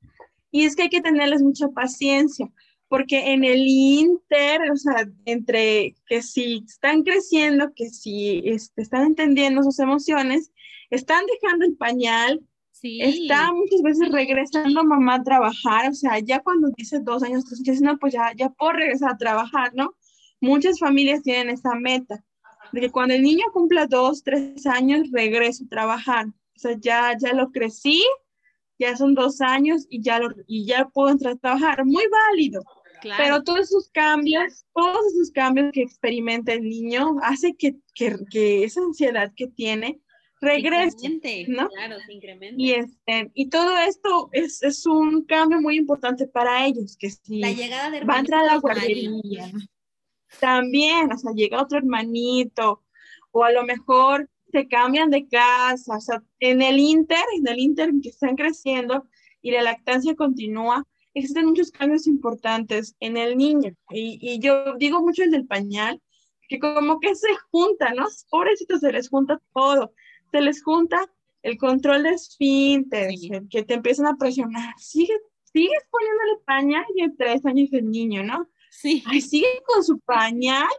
Y es que hay que tenerles mucha paciencia, porque en el inter, o sea, entre que si están creciendo, que si este, están entendiendo sus emociones, están dejando el pañal, sí. está muchas veces regresando mamá a trabajar, o sea, ya cuando dice dos años, tres años, no, pues ya, ya puedo regresar a trabajar, ¿no? Muchas familias tienen esa meta, de que cuando el niño cumpla dos, tres años, regreso a trabajar. Sea, ya, ya lo crecí, ya son dos años y ya, lo, y ya puedo entrar a trabajar. Muy válido. Pero todos esos cambios, todos esos cambios que experimenta el niño hace que, que, que esa ansiedad que tiene regrese, ¿no? Claro, se incrementa. Y, este, y todo esto es, es, un cambio muy importante para ellos, que si la llegada de va a entrar a la guardería, también, o sea, llega otro hermanito, o a lo mejor se cambian de casa, o sea, en el inter, en el inter que están creciendo y la lactancia continúa, existen muchos cambios importantes en el niño. Y, y yo digo mucho el del pañal, que como que se junta, ¿no? Pobrecitos, se les junta todo. Se les junta el control de esfínter, que te empiezan a presionar. Sigue, sigues poniéndole pañal y en tres años el niño, ¿no? Sí. Ay, sigue con su pañal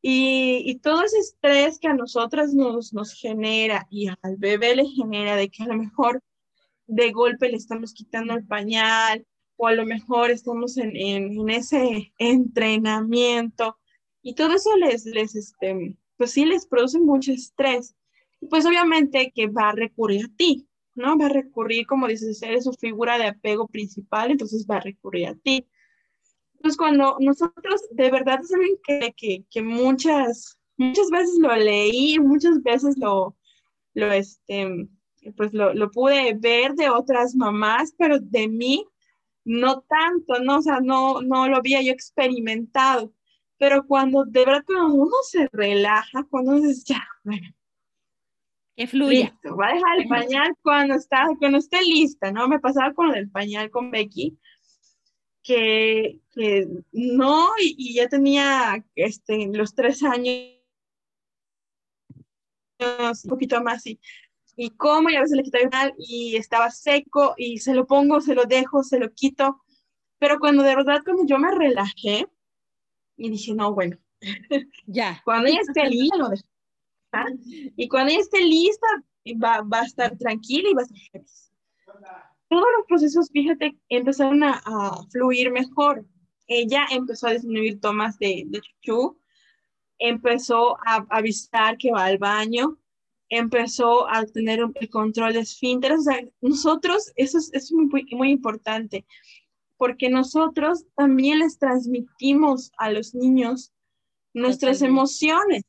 y, todo ese estrés que a nosotras nos, nos genera y al bebé le genera de que a lo mejor de golpe le estamos quitando el pañal o a lo mejor estamos en, en, ese entrenamiento y todo eso les, les, este, pues sí les produce mucho estrés. Pues obviamente que va a recurrir a ti, ¿no? Va a recurrir, como dices, eres su figura de apego principal, entonces va a recurrir a ti. Entonces, cuando nosotros de verdad saben que, que, que, muchas, muchas veces lo leí, muchas veces lo, lo, este, pues lo, lo pude ver de otras mamás, pero de mí no tanto, ¿no? O sea, no, no lo había yo experimentado. Pero cuando de verdad cuando uno se relaja, cuando uno dice, ya, bueno. Que fluya. va a dejar el pañal cuando, está, cuando esté lista, ¿no? Me pasaba con el pañal con Becky, que, que no, y, ya tenía este, los tres años, un poquito más, y, y como, y a veces le quitaba mal, y estaba seco, y se lo pongo, se lo dejo, se lo quito. Pero cuando de verdad, cuando yo me relajé, y dije, no, bueno, [LAUGHS] ya. cuando ella esté [LAUGHS] lista, lo dejo. Y cuando ella esté lista, va, va, a estar tranquila y va a estar feliz. Todos los procesos, fíjate, empezaron a, a fluir mejor. Ella empezó a disminuir tomas de, de chuchu, empezó a avisar que va al baño, empezó a tener el control de esfínteres. O sea, nosotros, eso es, es muy, muy importante porque nosotros también les transmitimos a los niños nuestras emociones,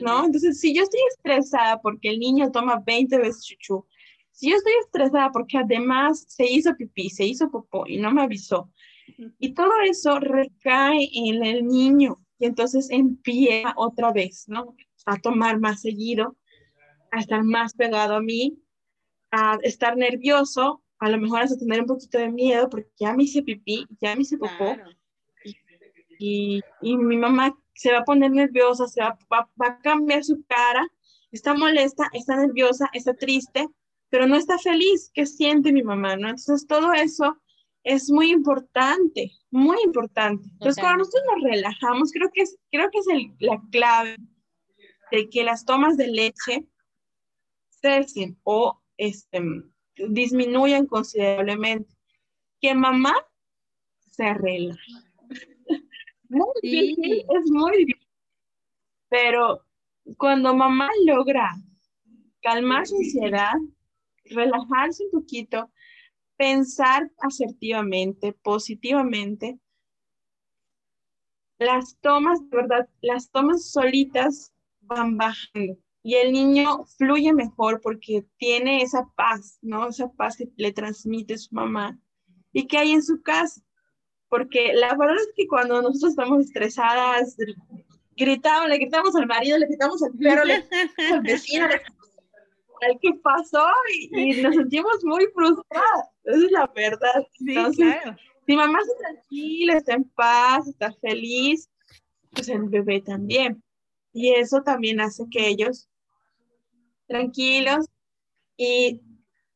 ¿no? Entonces, si yo estoy estresada porque el niño toma 20 veces chuchu, si yo estoy estresada porque además se hizo pipí, se hizo popó y no me avisó, y todo eso recae en el niño y entonces empieza otra vez, ¿no? A tomar más seguido, a estar más pegado a mí, a estar nervioso a lo mejor hasta tener un poquito de miedo porque ya me hice pipí, ya me hice popó. Y, y, mi mamá se va a poner nerviosa, se va, va, a cambiar su cara, está molesta, está nerviosa, está triste, pero no está feliz. ¿Qué siente mi mamá? ¿no? Entonces todo eso es muy importante, muy importante. Entonces cuando nosotros nos relajamos, creo que es, creo que es el, la clave de que las tomas de leche cesen o este, disminuyen considerablemente. Que mamá se arregla. [LAUGHS] Muy difícil, es muy difícil. Pero cuando mamá logra calmar su ansiedad, relajarse un poquito, pensar asertivamente, positivamente, las tomas, de verdad, las tomas solitas van bajando y el niño fluye mejor porque tiene esa paz, ¿no? Esa paz que le transmite su mamá y que hay en su casa. Porque la verdad es que cuando nosotros estamos estresadas, gritamos, le gritamos al marido, le gritamos al perro, le gritamos al vecino, que pasó y, nos sentimos muy frustradas. Esa es la verdad. Entonces, si mamá está tranquila, está en paz, está feliz, pues el bebé también. Y eso también hace que ellos tranquilos y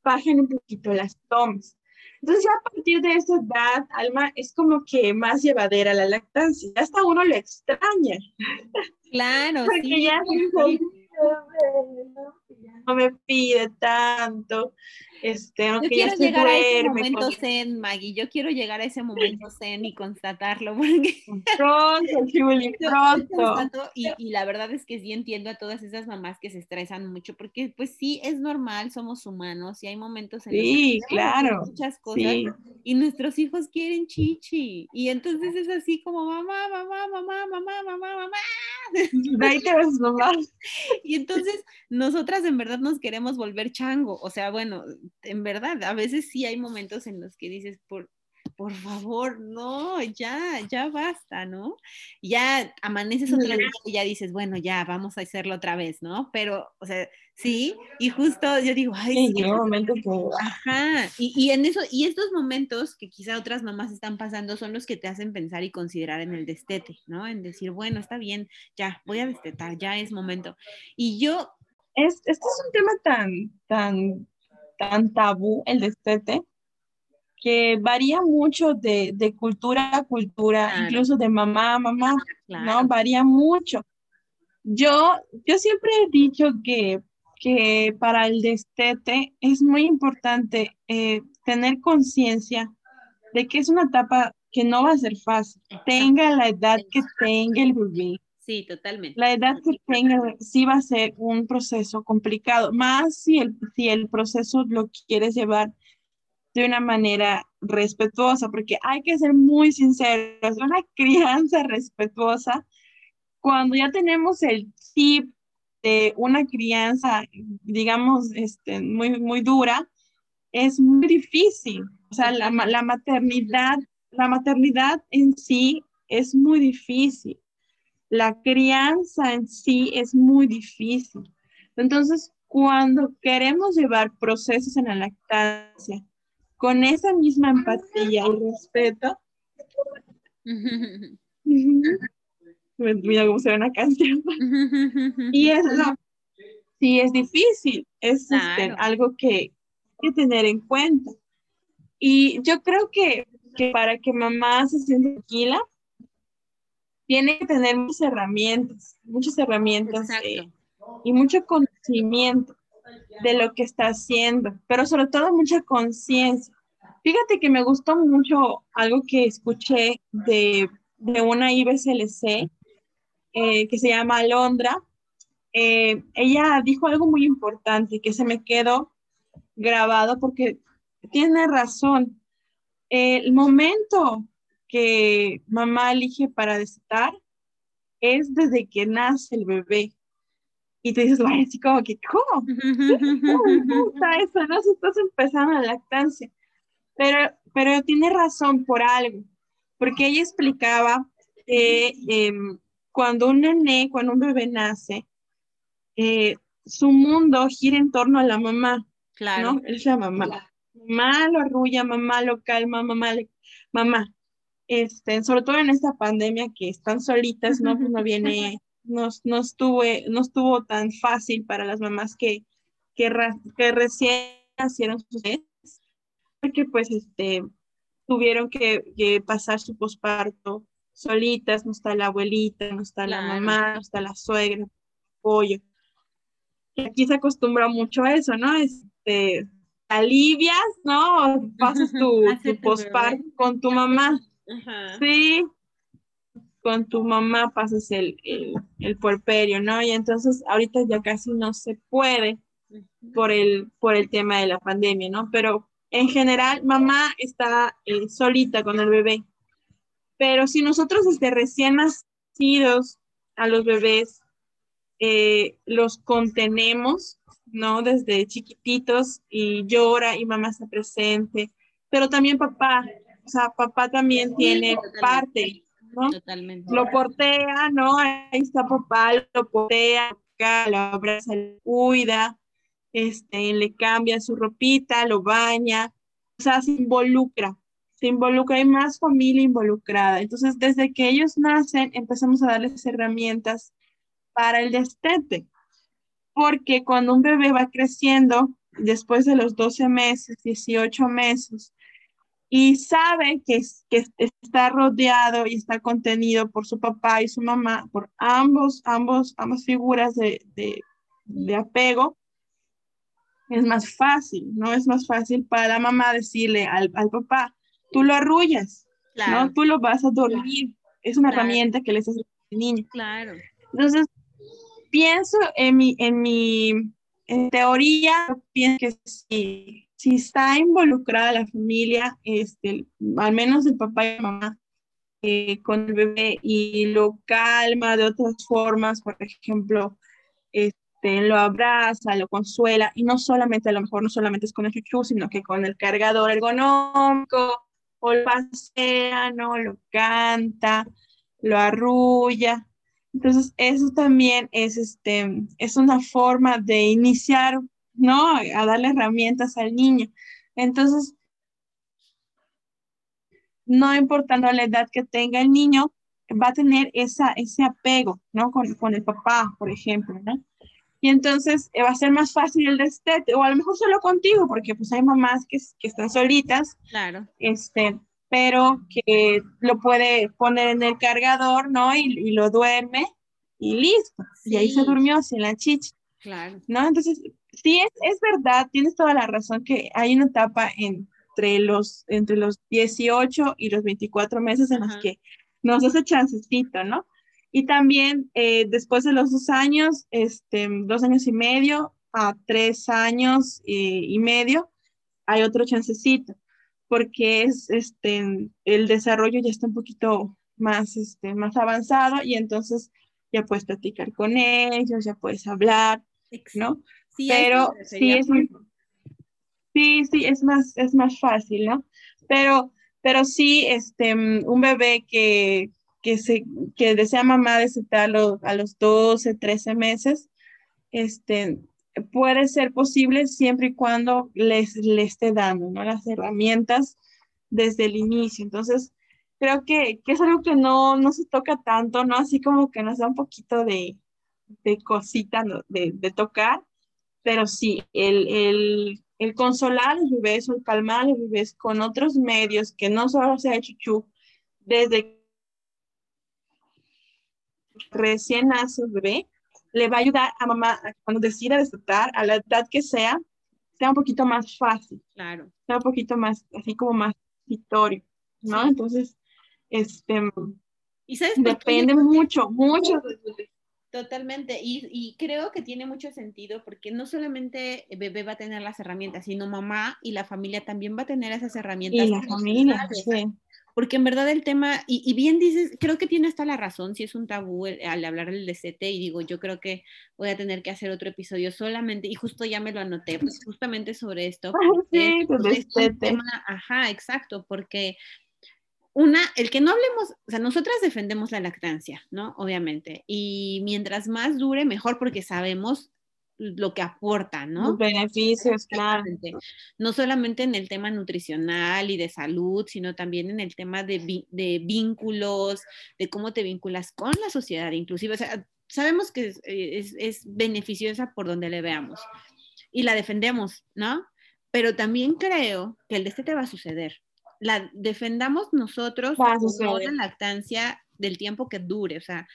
bajen un poquito las tomas. Entonces ya a partir de esa edad, Alma, es como que más llevadera la lactancia. Hasta uno le extraña. Claro, [LAUGHS] Porque sí. ya no me pide tanto. Este, aunque yo quiero llegar duerme, a ese momento con- zen, Maggie. Yo quiero llegar a ese momento zen y constatarlo. Porque [LAUGHS] Pronto, [LAUGHS] Julie, pronto. y, y la verdad es que sí entiendo a todas esas mamás que se estresan mucho, porque pues sí, es normal, somos humanos y hay momentos en los que Sí, queremos hacer claro. muchas cosas Sí, y nuestros hijos quieren chichi. Y entonces es así como mamá, mamá, mamá, mamá, mamá, mamá. [LAUGHS] de ahí te ves nomás. Y entonces nosotras en verdad nos queremos volver chango. O sea, bueno, en verdad, a veces sí hay momentos en los que dices, por, por favor, no, ya, ya basta, ¿no? Ya amaneces otro día y ya dices, bueno, ya, vamos a hacerlo otra vez, ¿no? Pero, o sea, sí, y justo yo digo, ay, Sí, sí, llega un momento que Ajá, y, y en eso, y estos momentos que quizá otras mamás están pasando son los que te hacen pensar y considerar en el destete, ¿no? En decir, bueno, está bien, ya, voy a destetar, ya es momento. Y yo, es, este es un tema tan, tan, tan tabú, el destete, que varía mucho de, de cultura a cultura, Claro. incluso de mamá a mamá, claro, ¿no? Varía mucho. Yo, yo siempre he dicho que, que para el destete es muy importante eh, tener conciencia de que es una etapa que no va a ser fácil, tenga la edad que tenga el bebé. sí, totalmente. La edad que tenga sí va a ser un proceso complicado, más si el, si el proceso lo quieres llevar de una manera respetuosa, porque hay que ser muy sinceros, una [LAUGHS] crianza respetuosa, cuando ya tenemos el chip de una crianza, digamos, este, muy, muy dura, es muy difícil. O sea, la, la maternidad, la maternidad en sí es muy difícil. La crianza en sí es muy difícil. Entonces, cuando queremos llevar procesos en la lactancia con esa misma empatía y respeto, [LAUGHS] mira cómo se ve una canción. [LAUGHS] y es sí es difícil, es este, algo que hay que tener en cuenta. Y yo creo que, que para que mamá se sienta tranquila, tiene que tener muchas herramientas, muchas herramientas eh, y mucho conocimiento de lo que está haciendo, pero sobre todo mucha conciencia. Fíjate que me gustó mucho algo que escuché de, de una IBCLC eh, que se llama Alondra. Eh, ella dijo algo muy importante que se me quedó grabado porque tiene razón. El momento que mamá elige para desatar es desde que nace el bebé. Y te dices, vaya, así como que, ¿cómo? ¿Cómo está eso? No si estás empezando la lactancia. Pero, pero tiene razón por algo, porque ella explicaba que em, cuando un nené, cuando un bebé nace, eh, su mundo gira en torno a la mamá. Claro. ¿no? Es la mamá. Mamá lo arrulla, mamá lo calma, mamá, mamá. Este, sobre todo en esta pandemia que están solitas, ¿no? Pues no viene, [LAUGHS] no, no, estuvo, no estuvo tan fácil para las mamás que, que, que recién nacieron sus bebés, porque pues este, tuvieron que, que pasar su posparto solitas, no está la abuelita, no está la mamá, no está la suegra, pollo. Aquí se acostumbra mucho a eso, ¿no? Este, alivias, ¿no? [LAUGHS] Pasas tu, tu postparto con tu mamá. Sí, con tu mamá pasas el, el, el, puerperio, ¿no? Y entonces ahorita ya casi no se puede por el, por el tema de la pandemia, ¿no? Pero en general, mamá está eh, solita con el bebé. Pero si nosotros desde recién nacidos a los bebés eh, los contenemos, ¿no? Desde chiquititos y llora y mamá está presente, pero también papá, o sea, papá también tiene parte, ¿no? Totalmente. Lo portea, ¿no? Ahí está papá, lo portea, lo abraza, lo cuida, este, le cambia su ropita, lo baña, o sea, se involucra, se involucra, hay más familia involucrada. Entonces, desde que ellos nacen, empezamos a darles herramientas para el destete, porque cuando un bebé va creciendo, después de los 12 meses, 18 meses, y sabe que, que está rodeado y está contenido por su papá y su mamá, por ambos, ambos, ambas figuras de, de, de apego, es más fácil, ¿no? Es más fácil para la mamá decirle al, al papá, tú lo arrullas, ¿no? Tú lo vas a dormir. Es una herramienta que le haces al niño. Claro. Entonces, pienso en mi, en mi teoría, pienso que si, si está involucrada la familia, este, al menos el papá y la mamá, eh, con el bebé y lo calma de otras formas, por ejemplo, este, lo abraza, lo consuela, y no solamente, a lo mejor no solamente es con el chuchu, sino que con el cargador ergonómico, o lo pasea, ¿no? Lo canta, lo arrulla. Entonces, eso también es, este, es una forma de iniciar, ¿no? A darle herramientas al niño. Entonces, no importando la edad que tenga el niño, va a tener esa, ese apego, ¿no? Con, con el papá, por ejemplo, ¿no? Y entonces eh, va a ser más fácil el destete, o a lo mejor solo contigo, porque pues hay mamás que, que están solitas. Claro. Este, pero que lo puede poner en el cargador, ¿no? Y, y lo duerme y listo. Y ahí se durmió sin la chicha. Claro. ¿No? Entonces, sí, es, es verdad, tienes toda la razón que hay una etapa entre los, entre los 18 y los 24 meses en los que nos hace chancecito, ¿no? Y también eh, después de los dos años, este, dos años y medio a tres años y, medio, hay otro chancecito, porque es, este, el desarrollo ya está un poquito más, este, más avanzado y entonces ya puedes platicar con ellos, ya puedes hablar, ¿no? Pero sí es sí, sí, es más, es más fácil, ¿no? Pero, pero sí, este, un bebé que, que, se, que desea mamá desetarlo a los 12, 13 meses, este, puede ser posible siempre y cuando les, le esté dando, ¿no? Las herramientas desde el inicio. Entonces, creo que, que, es algo que no, no se toca tanto, ¿no? Así como que nos da un poquito de, de cosita de, de, tocar, pero sí, el, el, el, consolar a los bebés o el calmar a los bebés con otros medios que no solo sea chuchu, desde recién nace el bebé, le va a ayudar a mamá cuando decida desatar, a la edad que sea, sea un poquito más fácil. Claro. Sea un poquito más, así como más victorio, ¿no? Entonces, este, ¿Y sabes depende mucho, mucho. Totalmente, y, y, creo que tiene mucho sentido porque no solamente bebé va a tener las herramientas, sino mamá y la familia también va a tener esas herramientas. Y la familia, sí. Porque en verdad el tema, y, y, bien dices, creo que tiene hasta la razón, si es un tabú al hablar del DCT, y digo, yo creo que voy a tener que hacer otro episodio solamente, y justo ya me lo anoté, pues, [LAUGHS] justamente sobre esto. Sí, es, es tema, ajá, exacto, porque una, el que no hablemos, o sea, nosotras defendemos la lactancia, ¿no? Obviamente. Y mientras más dure, mejor porque sabemos lo que aporta, ¿no? Los beneficios, claro. No solamente en el tema nutricional y de salud, sino también en el tema de, de vínculos, de cómo te vinculas con la sociedad, inclusive. O sea, sabemos que es, es, es beneficiosa por donde le veamos y la defendemos, ¿no? Pero también creo que el de este te va a suceder la defendamos nosotros la lactancia del tiempo que dure. O sea,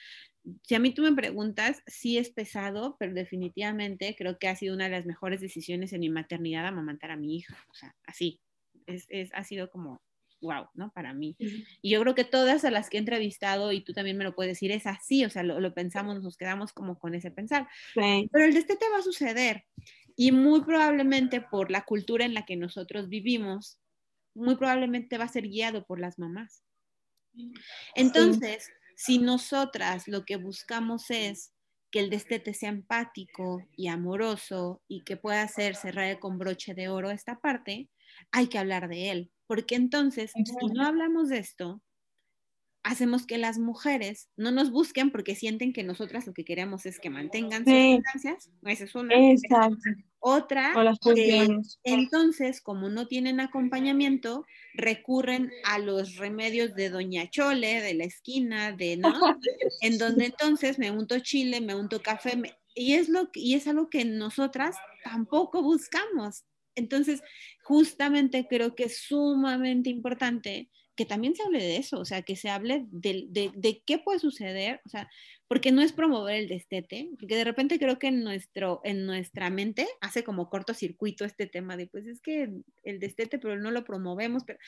si a mí tú me preguntas, sí es pesado, pero definitivamente creo que ha sido una de las mejores decisiones en mi maternidad amamantar a mi hija. O sea, así. Es, es, ha sido como wow, ¿no? Para mí. Y yo creo que todas a las que he entrevistado, y tú también me lo puedes decir, es así, o sea, lo, lo pensamos, nos quedamos como con ese pensar. Pero el de este te va a suceder. Y muy probablemente por la cultura en la que nosotros vivimos, muy probablemente va a ser guiado por las mamás. Entonces, si nosotras lo que buscamos es que el destete sea empático y amoroso y que pueda ser cerrar con broche de oro esta parte, hay que hablar de él, porque entonces, si no hablamos de esto, hacemos que las mujeres no nos busquen porque sienten que nosotras lo que queremos es que mantengan sus distancias. Esa es una. Exacto. Otra, entonces, como no tienen acompañamiento, recurren a los remedios de Doña Chole, de la esquina, de, ¿no? [LAUGHS] en donde entonces me unto chile, me unto café, y, es lo, y es algo que nosotras tampoco buscamos. Entonces, justamente creo que es sumamente importante que también se hable de eso, o sea, que se hable de, de, de, qué puede suceder, o sea, porque no es promover el destete, porque de repente creo que en, nuestro, en nuestra mente hace como cortocircuito este tema de, pues es que el destete, pero no lo promovemos, pero,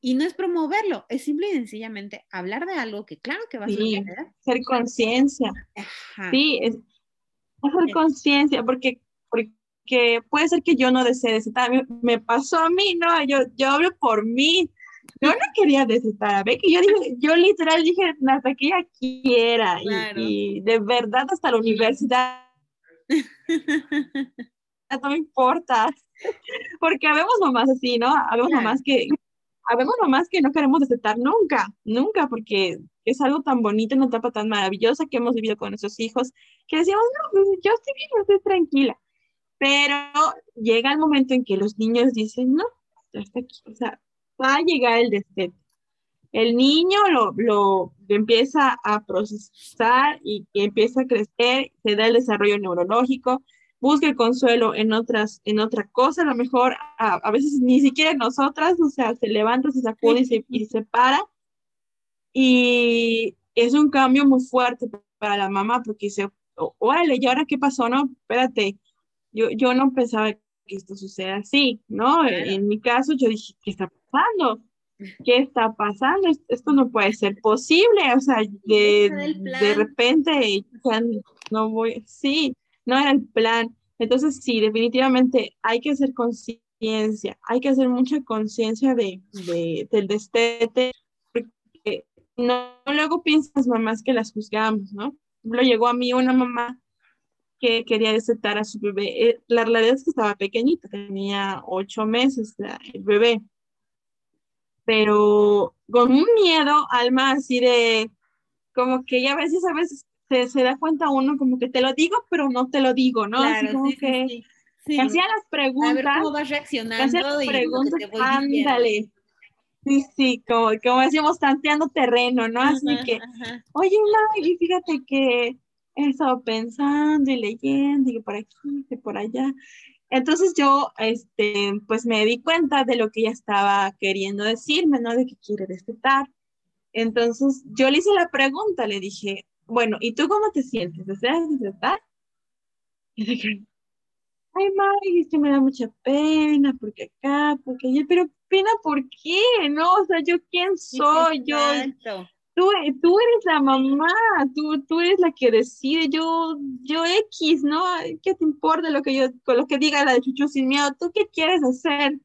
y no es promoverlo, es simple y sencillamente hablar de algo que claro que va a suceder. Ser conciencia. Sí, es, hacer conciencia, porque, porque puede ser que yo no desee me pasó a mí, ¿no? Yo, yo hablo por mí, yo no quería desatar a Becky, yo dije, yo literal dije, hasta que ella quiera, y, de verdad hasta la universidad, [LAUGHS] no me importa, porque habemos mamás así, ¿no? Habemos mamás que, habemos mamás que no queremos desatar nunca, nunca, porque es algo tan bonito, una etapa tan maravillosa que hemos vivido con nuestros hijos, que decimos, no, pues, yo estoy bien, estoy tranquila, pero llega el momento en que los niños dicen, no, ya está aquí, o sea, va a llegar el destete. El niño lo, lo, empieza a procesar y, empieza a crecer, se da el desarrollo neurológico, busca el consuelo en otras, en otra cosa, a lo mejor a, veces ni siquiera nosotras, o sea, se levanta, se sacude y se, y se para. Y es un cambio muy fuerte para la mamá porque dice, órale, ¿y ahora qué pasó? No, espérate, yo, yo no pensaba que esto suceda así, ¿no? En mi caso yo dije, ¿qué está pasando? ¿Qué está pasando? Esto no puede ser posible, o sea, de, de repente no voy, sí, no era el plan. Entonces, sí, definitivamente hay que hacer conciencia, hay que hacer mucha conciencia de, de, del destete, porque no luego piensas mamás que las juzgamos, ¿no? lo llegó a mí una mamá que quería destetar a su bebé. Eh, la realidad es que estaba pequeñita, tenía ocho meses el bebé. Pero con un miedo, Alma, así de, como que ya a veces, a veces se, se da cuenta uno como que te lo digo, pero no te lo digo, ¿no? así como que hacía las preguntas. A ver cómo vas reaccionando. las preguntas, ándale. Sí, sí, como, como decíamos, tanteando terreno, ¿no? Así que, oye, Maggie, fíjate que he estado pensando y leyendo y por aquí, y por allá. Entonces yo, este, pues me di cuenta de lo que ella estaba queriendo decirme, ¿no? De que quiere destetar. Entonces yo le hice la pregunta, le dije, bueno, ¿y tú cómo te sientes? ¿Deseas destetar? Y dije, ay, Mari, es que me da mucha pena, porque acá, porque allá, pero pena, ¿por qué? No, o sea, ¿yo quién soy? Yo, tú, tú eres la mamá, tú, tú eres la que decide, yo, yo X, ¿no? ¿Qué te importa lo que yo, con lo que diga la de Chuchu sin miedo? ¿Tú qué quieres hacer?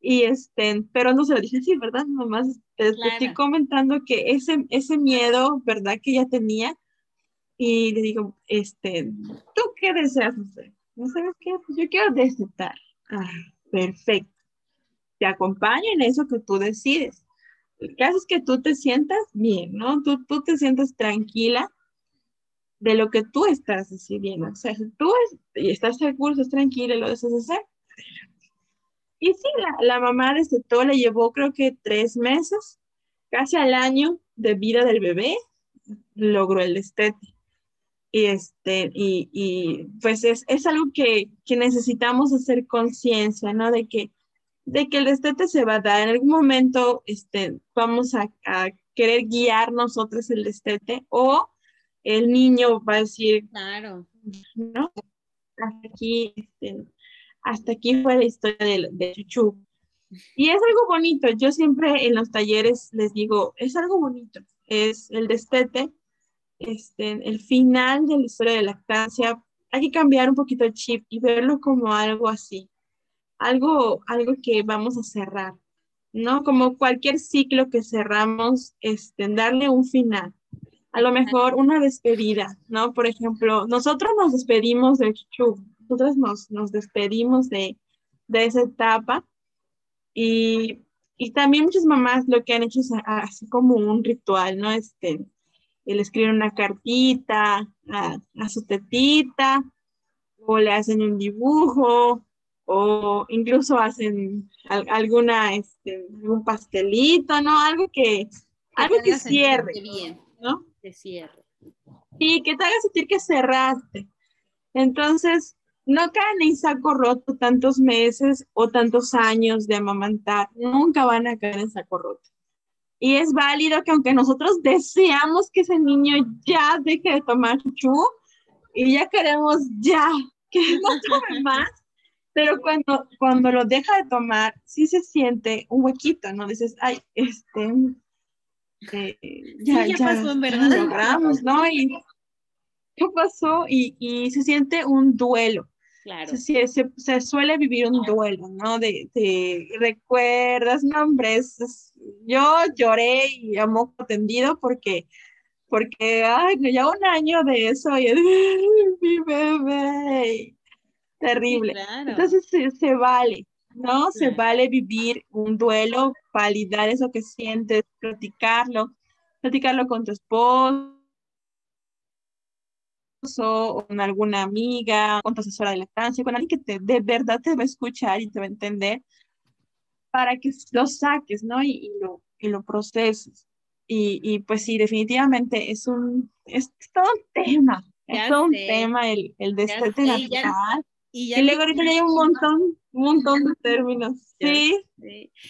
Y este, pero no se lo dije sí, ¿verdad? Nomás te, estoy comentando que ese, ese miedo, ¿verdad? Que ella tenía. Y le digo, este, ¿tú qué deseas hacer? ¿No sabes qué? Pues yo quiero destetar. Ah, perfecto. Te acompaño en eso que tú decides el caso es que tú te sientas bien, ¿no? Tú, tú te sientas tranquila de lo que tú estás decidiendo. O sea, si tú estás seguro, estás tranquila y lo deseas hacer. Y sí, la, la mamá desde todo le llevó creo que tres meses, casi al año de vida del bebé, logró el destete. Y, este, y, y pues es, es algo que, que necesitamos hacer conciencia, ¿no? De que de que el destete se va a dar. En algún momento este, vamos a, querer guiar nosotros el destete o el niño va a decir, claro, ¿no? Hasta aquí, este, hasta aquí fue la historia de, de Chuchu. Y es algo bonito. Yo siempre en los talleres les digo, es algo bonito. Es el destete, este, el final de la historia de lactancia. Hay que cambiar un poquito el chip y verlo como algo así algo, algo que vamos a cerrar, ¿no? Como cualquier ciclo que cerramos, este, darle un final. A lo mejor una despedida, ¿no? Por ejemplo, nosotros nos despedimos de Chuchu, nosotros nos, nos despedimos de, de esa etapa y, y, también muchas mamás lo que han hecho es así como un ritual, ¿no? Este, el escribir una cartita a, a su tetita o le hacen un dibujo o incluso hacen alguna, este, algún pastelito, ¿no? Algo que, algo que cierre, bien, ¿no? Que cierre. Y que te haga sentir que cerraste. Entonces, no caen en saco roto tantos meses o tantos años de amamantar, nunca van a caer en saco roto. Y es válido que aunque nosotros deseamos que ese niño ya deje de tomar chuchu y ya queremos ya que no tome [LAUGHS] más, pero cuando, cuando lo deja de tomar, sí se siente un huequito, ¿no? Dices, ay, este, eh, ya, ya, pasó en verdad. logramos, ¿no? Y ¿qué pasó? Y, y se siente un duelo. Claro. Se, se, se, suele vivir un duelo, ¿no? De, de recuerdas, nombres. Yo lloré y amo tendido porque, porque, ay, ya un año de eso y [LAUGHS] mi bebé terrible. Entonces se, vale, ¿no? Se vale vivir un duelo, validar eso que sientes, platicarlo, platicarlo con tu esposo o con alguna amiga, con tu asesora de lactancia, con alguien que te, de verdad te va a escuchar y te va a entender para que lo saques, ¿no? Y, lo, y lo proceses. Y, y, pues sí, definitivamente es un, es todo un tema, es todo un tema el, el destete natural. Y, luego ahorita ya hay un montón, un montón de [LAUGHS] términos. Sí.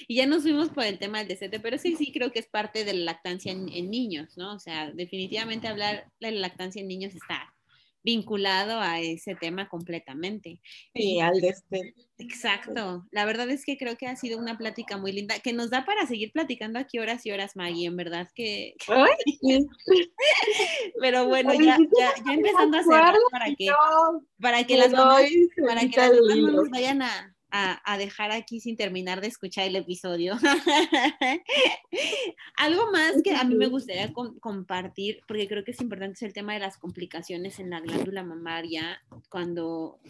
Y ya nos fuimos por el tema del DCT, pero sí, sí creo que es parte de la lactancia en, niños, ¿no? O sea, definitivamente hablar de la lactancia en niños está vinculado a ese tema completamente. Y al de este. Exacto. La verdad es que creo que ha sido una plática muy linda, que nos da para seguir platicando aquí horas y horas, Maggie, en verdad que... [LAUGHS] [LAUGHS] Pero bueno, ya, empezando a cerrar para que, para que las mamás, para que las mamás no nos vayan a, a, dejar aquí sin terminar de escuchar el episodio. [LAUGHS] Algo más que a mí me gustaría compartir, porque creo que es importante, es el tema de las complicaciones en la glándula mamaria cuando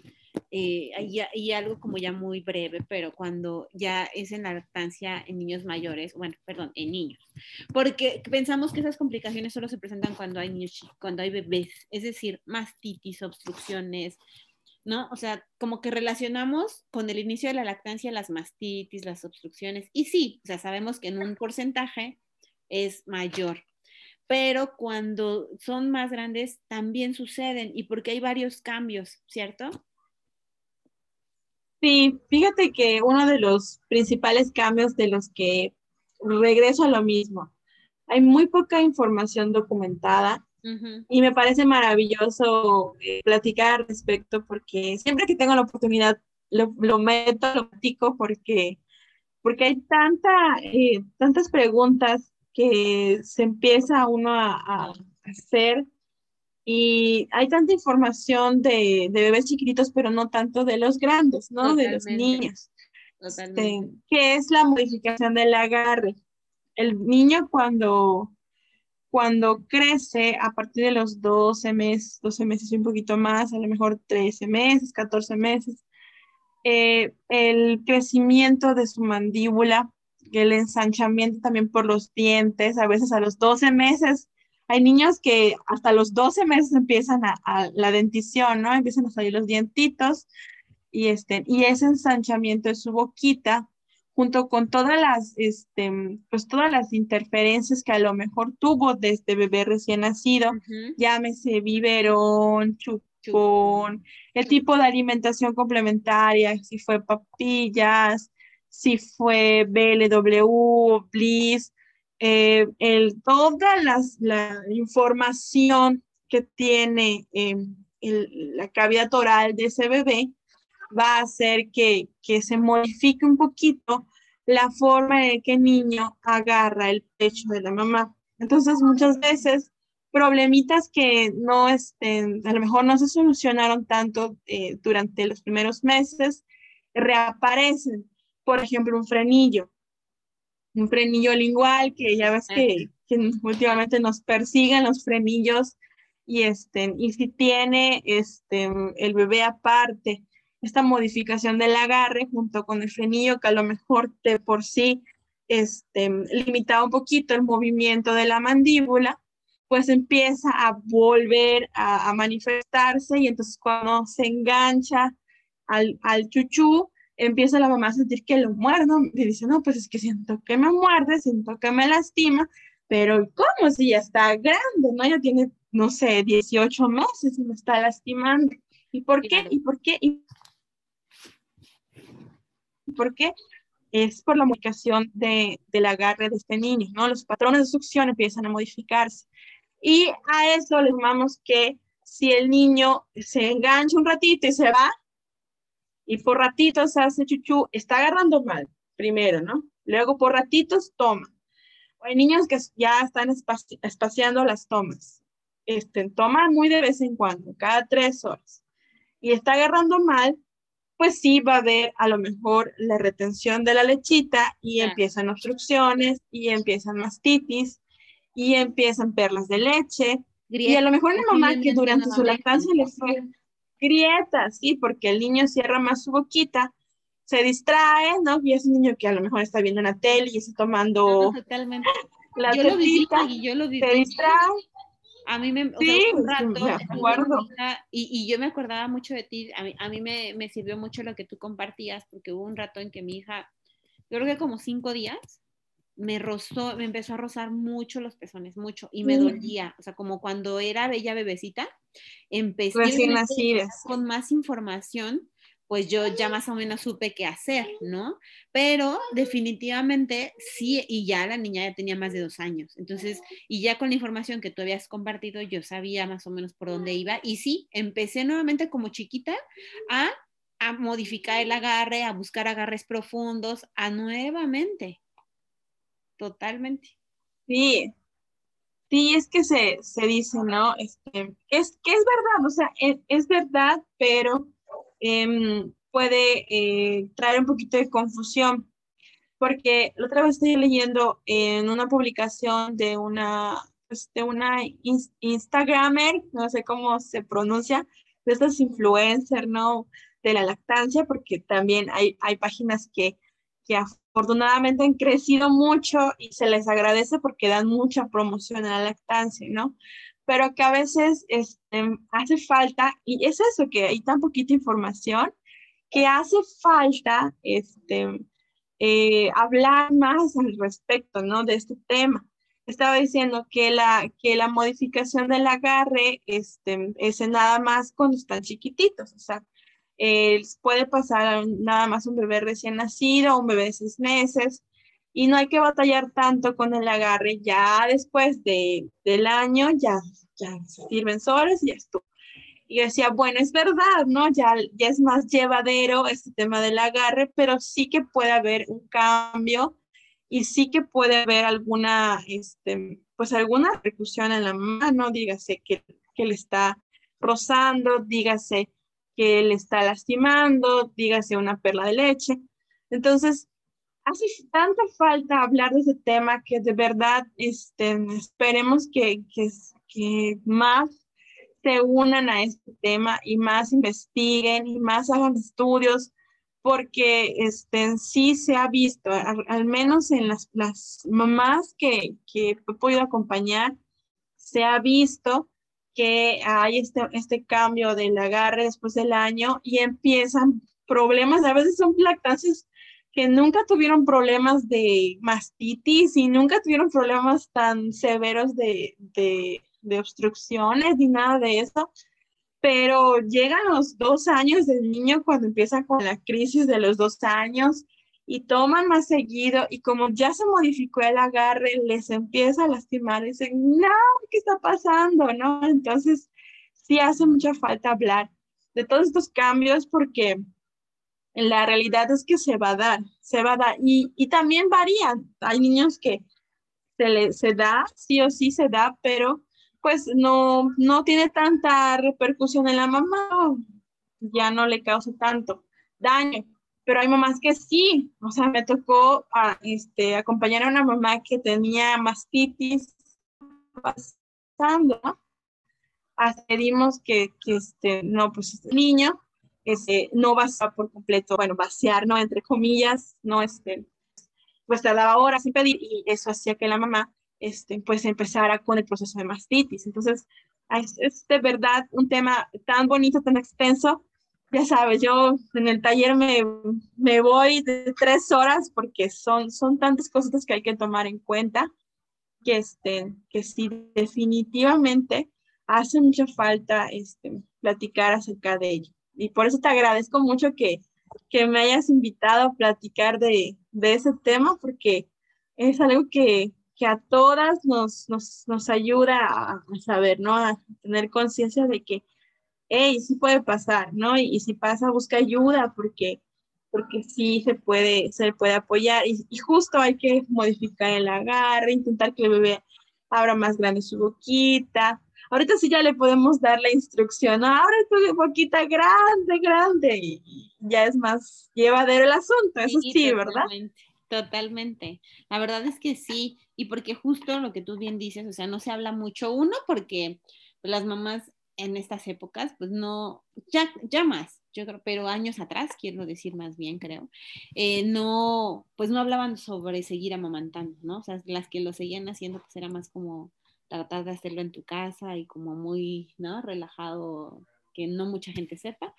eh, y, algo como ya muy breve, pero cuando ya es en la lactancia en niños mayores, bueno, perdón, en niños, porque pensamos que esas complicaciones solo se presentan cuando hay niños, cuando hay bebés, es decir, mastitis, obstrucciones, ¿no? O sea, como que relacionamos con el inicio de la lactancia las mastitis, las obstrucciones, y sí, o sea, sabemos que en un porcentaje es mayor, pero cuando son más grandes también suceden y porque hay varios cambios, ¿cierto? Sí, fíjate que uno de los principales cambios de los que regreso a lo mismo, hay muy poca información documentada y me parece maravilloso eh, platicar al respecto porque siempre que tengo la oportunidad lo, lo meto, lo platico porque, porque hay tanta, eh, tantas preguntas que se empieza uno a, a hacer y hay tanta información de, de, bebés chiquititos, pero no tanto de los grandes, ¿no? De los niños. Este, ¿Qué es la modificación del agarre? El niño cuando, cuando crece a partir de los 12 meses, 12 meses y un poquito más, a lo mejor 13 meses, 14 meses, eh, el crecimiento de su mandíbula, el ensanchamiento también por los dientes, a veces a los 12 meses hay niños que hasta los 12 meses empiezan a, la dentición, ¿no? Empiezan a salir los dientitos y, este, y ese ensanchamiento de su boquita, junto con todas las, este, pues todas las interferencias que a lo mejor tuvo desde bebé recién nacido, llámese biberón, chupón, el tipo de alimentación complementaria, si fue papillas, si fue BLW, Bliss, eh, el, toda las, la información que tiene em, la cavidad oral de ese bebé va a hacer que, que, se modifique un poquito la forma en que el niño agarra el pecho de la mamá. Entonces, muchas veces, problemitas que no estén, a lo mejor no se solucionaron tanto eh, durante los primeros meses, reaparecen. Por ejemplo, un frenillo un frenillo lingual, que ya ves que, últimamente nos persiguen los frenillos y, este, y si tiene este, el bebé aparte esta modificación del agarre junto con el frenillo que a lo mejor de por sí este, limitaba un poquito el movimiento de la mandíbula, pues empieza a volver a, manifestarse y entonces cuando se engancha al, al chuchú, empieza la mamá a sentir que lo muerdo y dice, no, pues es que siento que me muerde, siento que me lastima, pero ¿cómo si ya está grande, no? Ya tiene, no sé, 18 meses y me está lastimando. ¿Y por qué? ¿Y por qué? ¿Y por qué? Es por la modificación de, del agarre de este niño, ¿no? Los patrones de succión empiezan a modificarse. Y a eso le llamamos que si el niño se engancha un ratito y se va, y por ratitos hace chuchu, está agarrando mal, primero, ¿no? Luego por ratitos toma. Hay niños que ya están espaciando las tomas. Este, toman muy de vez en cuando, cada tres horas. Y está agarrando mal, pues sí va a haber a lo mejor la retención de la lechita y empiezan obstrucciones y empiezan mastitis y empiezan perlas de leche. y a lo mejor una mamá que durante su lactancia le fue grietas, ¿sí? Porque el niño cierra más su boquita, se distrae, ¿no? Y es un niño que a lo mejor está viendo una tele y está tomando totalmente. la yo lo viví y yo lo viví. Se distrae. A mí me, sí, un rato, me acuerdo. Y, y, yo me acordaba mucho de ti, a mí, a mí me, me, sirvió mucho lo que tú compartías, porque hubo un rato en que mi hija, yo creo que como cinco días, me rozó, me empezó a rozar mucho los pezones, mucho, y me dolía, o sea, como cuando era bella bebecita, empecé con más información, pues yo ya más o menos supe qué hacer, ¿no? Pero definitivamente sí, y ya la niña ya tenía más de dos años, entonces, y ya con la información que tú habías compartido, yo sabía más o menos por dónde iba, y sí, empecé nuevamente como chiquita a, a modificar el agarre, a buscar agarres profundos, a nuevamente totalmente. Sí, sí, es que se, dice, ¿no? Este, es que es verdad, o sea, es, verdad, pero em, puede eh, traer un poquito de confusión, porque la otra vez estoy leyendo en una publicación de una, pues, de una Instagramer, no sé cómo se pronuncia, de estas influencers, ¿no? De la lactancia, porque también hay, hay páginas que, que afortunadamente han crecido mucho y se les agradece porque dan mucha promoción a la lactancia, ¿no? Pero que a veces este, hace falta, y es eso, que hay tan poquita información, que hace falta este, eh, hablar más al respecto, ¿no? De este tema. Estaba diciendo que la, que la modificación del agarre este, es nada más cuando están chiquititos, o sea, eh, puede pasar nada más un bebé recién nacido, un bebé de seis meses, y no hay que batallar tanto con el agarre. Ya después de, del año, ya, ya sirven soles y ya estuvo. Y decía, bueno, es verdad, ¿no? Ya, ya es más llevadero este tema del agarre, pero sí que puede haber un cambio y sí que puede haber alguna, este, pues alguna repercusión en la mano, dígase que, que le está rozando, dígase que le está lastimando, dígase una perla de leche. Entonces, hace tanta falta hablar de ese tema que de verdad este, esperemos que, que, que más se unan a este tema y más investiguen y más hagan estudios, porque este, sí se ha visto, al, menos en las, las mamás que, que, he podido acompañar, se ha visto que hay este, este cambio del agarre después del año y empiezan problemas, a veces son lactancias nunca tuvieron problemas de mastitis y nunca tuvieron problemas tan severos de, de de obstrucciones ni nada de eso, pero llegan los dos años del niño cuando empieza con la crisis de los dos años y toman más seguido y como ya se modificó el agarre, les empieza a lastimar y dicen, no, ¿qué está pasando? ¿No? Entonces, sí hace mucha falta hablar de todos estos cambios porque la realidad es que se va a dar, se va a dar y, y también varían. Hay niños que se, le, se da, sí o sí se da, pero pues no, no tiene tanta repercusión en la mamá, ya no le causa tanto daño. Pero hay mamás que sí, o sea, me tocó a, este, acompañar a una mamá que tenía mastitis pasando. Accedimos que, que este, no, pues este niño este, no va por completo, bueno, vaciar, ¿no? Entre comillas, no, este, pues te daba horas sin pedir y eso hacía que la mamá este, pues empezara con el proceso de mastitis. Entonces, es, de verdad un tema tan bonito, tan extenso. Ya sabes, yo en el taller me, me voy de tres horas porque son, son tantas cosas que hay que tomar en cuenta que, este, que sí, definitivamente hace mucha falta este, platicar acerca de ello. Y por eso te agradezco mucho que, que me hayas invitado a platicar de, de ese tema, porque es algo que, que a todas nos, nos, nos ayuda a, saber, ¿no? A tener conciencia de que, hey, sí puede pasar, ¿no? Y, si pasa, busca ayuda porque, porque sí se puede, se puede apoyar y, y, justo hay que modificar el agarre, intentar que el bebé abra más grande su boquita. Ahorita sí ya le podemos dar la instrucción, abre tu boquita grande, grande y ya es más llevadero el asunto, eso sí, ¿verdad? Totalmente. La verdad es que sí, y porque justo lo que tú bien dices, o sea, no se habla mucho, uno, porque las mamás en estas épocas, pues no, ya, ya más, yo creo, pero años atrás, quiero decir más bien, creo, eh, no, pues no hablaban sobre seguir amamantando, ¿no? O sea, las que lo seguían haciendo, pues era más como tratar de hacerlo en tu casa y como muy, ¿no? Relajado, que no mucha gente sepa.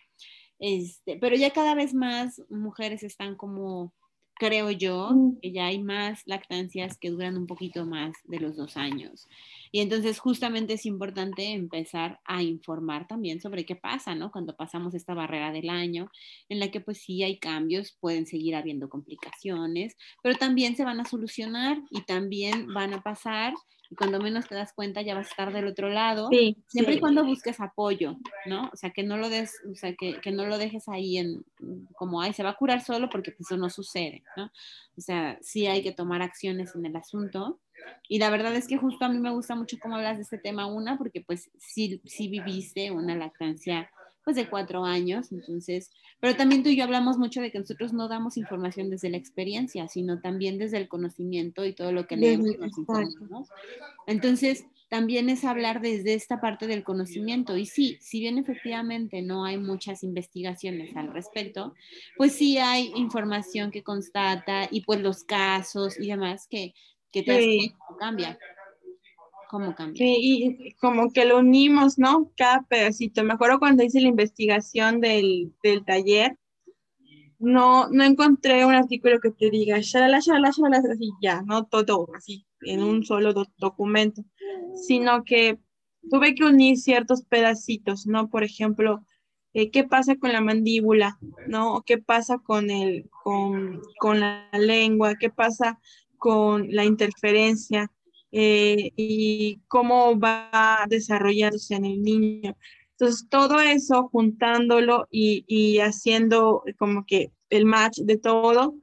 Este, pero ya cada vez más mujeres están como creo yo que ya hay más lactancias que duran un poquito más de los dos años. Y entonces justamente es importante empezar a informar también sobre qué pasa, ¿no? Cuando pasamos esta barrera del año, en la que pues sí hay cambios, pueden seguir habiendo complicaciones, pero también se van a solucionar y también van a pasar y cuando menos te das cuenta ya vas a estar del otro lado, siempre y cuando busques apoyo, ¿no? O sea, que no lo des, o sea, que, que, no lo dejes ahí en como, ay, se va a curar solo porque pues, eso no sucede, ¿no? O sea, sí hay que tomar acciones en el asunto. Y la verdad es que justo a mí me gusta mucho cómo hablas de este tema, una, porque pues sí, sí viviste una lactancia pues de cuatro años, entonces, pero también tú y yo hablamos mucho de que nosotros no damos información desde la experiencia, sino también desde el conocimiento y todo lo que leemos y nos informamos. Entonces, también es hablar desde esta parte del conocimiento. Y sí, si bien efectivamente no hay muchas investigaciones al respecto, pues sí hay información que constata y pues los casos y demás que, que cómo cambia. ¿Cómo cambia? Y como que lo unimos, ¿no? Cada pedacito. Me acuerdo cuando hice la investigación del, del taller, no, no encontré un artículo que te diga, shalala, shalala, shalala, así ya, no todo así, en un solo documento, sino que tuve que unir ciertos pedacitos, ¿no? Por ejemplo, eh, qué pasa con la mandíbula, ¿no? ¿Qué pasa con, el, con, con la lengua? ¿Qué pasa con la interferencia eh, y cómo va desarrollándose en el niño. Entonces, todo eso juntándolo y, y haciendo como que el match de todo,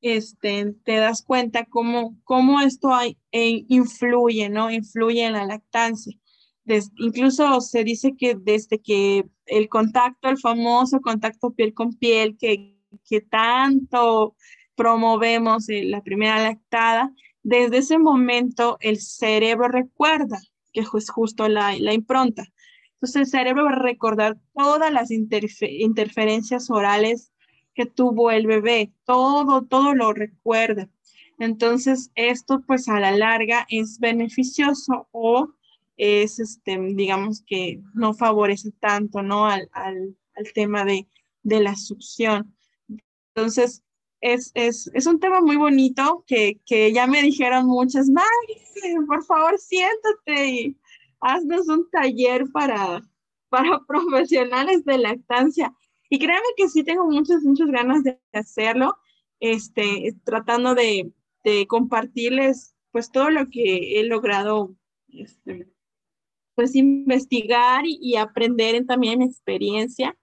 este, te das cuenta cómo, cómo esto hay, eh, influye, ¿no? Influye en la lactancia. incluso se dice que desde que el contacto, el famoso contacto piel con piel, que, que tanto promovemos la primera lactada, desde ese momento el cerebro recuerda, que es justo la, impronta. Entonces el cerebro va a recordar todas las interferencias orales que tuvo el bebé, todo, todo lo recuerda. Entonces esto pues a la larga es beneficioso o es, este, digamos que no favorece tanto, ¿no? Al, al, al tema de, de la succión. Entonces, es, es, es, un tema muy bonito que, que ya me dijeron muchas, Maggie, por favor siéntate y haznos un taller para, para [LAUGHS] profesionales de lactancia. Y créanme que sí tengo muchas, muchas ganas de hacerlo, este, tratando de, de compartirles pues todo lo que he logrado este, pues investigar y, y aprender también mi experiencia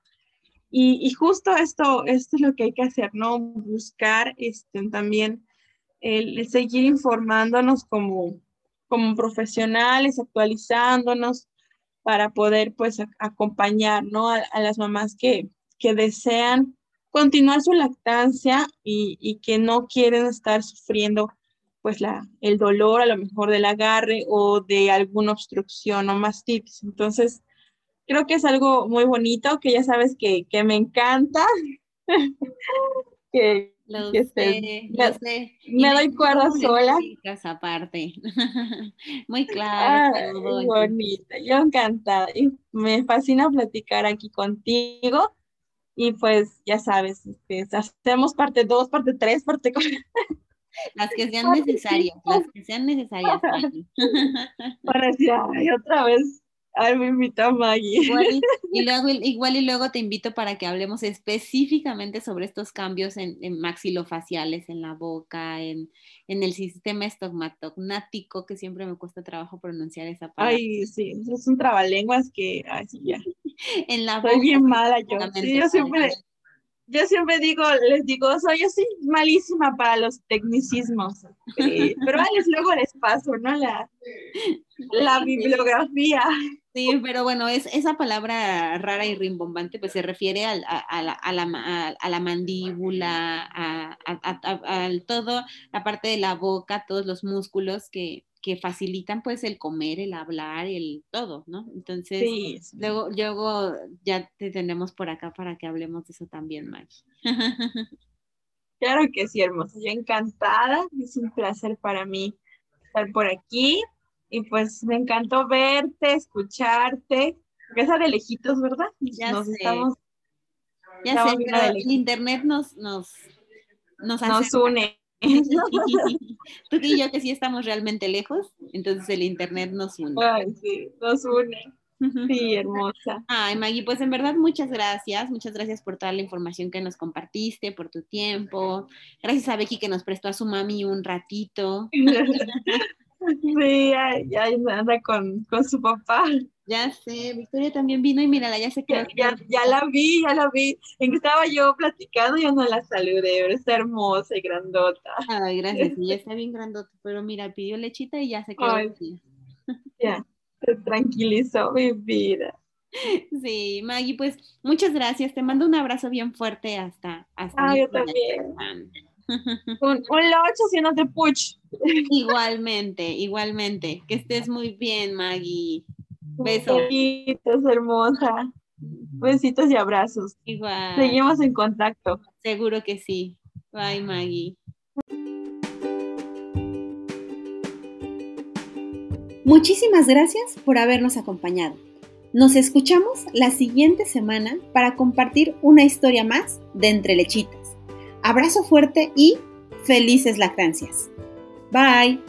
y, justo esto, esto es lo que hay que hacer, ¿no? Buscar este, también el, seguir informándonos como, como profesionales, actualizándonos para poder pues acompañar, ¿no? A, las mamás que, que desean continuar su lactancia y, y, que no quieren estar sufriendo pues la, el dolor a lo mejor del agarre o de alguna obstrucción o mastitis. Entonces, creo que es algo muy bonito, que ya sabes que, que me encanta. [LAUGHS] que, lo sé, lo sé. Me doy cuerda sola. aparte. [LAUGHS] muy claro. Ah, muy bonita, yo encantada. Y me fascina platicar aquí contigo. Y pues ya sabes, este, hacemos parte 2, parte 3, parte 4. [LAUGHS] Las que sean necesarias, las que sean necesarias. Para decir, ay, otra vez Ay, me invita Maggie. Igual [LAUGHS] y, luego, igual y luego te invito para que hablemos específicamente sobre estos cambios en, maxilofaciales, en la boca, en, el sistema estomatognótico, que siempre me cuesta trabajo pronunciar esa palabra. Ay, sí, es un trabalenguas que, ay, sí, ya. [LAUGHS] en la Soy bien mala yo. Sí, yo siempre, yo siempre digo, les digo, soy yo soy malísima para los tecnicismos, eh, pero a [LAUGHS] luego les paso, ¿no? La, la bibliografía. Sí, pero bueno, es, esa palabra rara y rimbombante pues se refiere a, la, mandíbula, a, todo, la parte de la boca, todos los músculos que, facilitan pues el comer, el hablar, el todo, ¿no? Entonces, luego, luego ya te tenemos por acá para que hablemos de eso también, Maggie. [LAUGHS] Claro que sí, hermosa. Yo encantada. Es un placer para mí estar por aquí y pues me encantó verte, escucharte. Esa de lejitos, ¿verdad? Ya nos Estamos, ya sé, el internet nos, nos, nos, nos une. [LAUGHS] Tú y yo que sí estamos realmente lejos, entonces el internet nos une. Ay, sí, nos une. Sí, hermosa. Ay, Maggie, pues en verdad muchas gracias, muchas gracias por toda la información que nos compartiste, por tu tiempo. Gracias a Becky que nos prestó a su mami un ratito. [LAUGHS] [LAUGHS] Sí, ya, anda con, su papá. Ya sé, Victoria también vino y mírala, ya se quedó. Ya, ya, la vi, ya la vi. En que estaba yo platicando, yo no la saludé, pero está hermosa y grandota. Ay, gracias, sí, ya [LAUGHS] está bien grandota, pero mira, pidió lechita y ya se quedó. ya, se tranquilizó mi vida. Sí, Maggie, pues muchas gracias. Te mando un abrazo bien fuerte hasta. hasta ah, yo también. Un, un locho no te puch. Igualmente, igualmente. Que estés muy bien, Maggie. Besos. Besitos, hermosa. Besitos y abrazos. Igual. Seguimos en contacto. Seguro que sí. Bye, Maggie. Muchísimas gracias por habernos acompañado. Nos escuchamos la siguiente semana para compartir una historia más de Entre Lechitas. Abrazo fuerte y felices lactancias. Bye.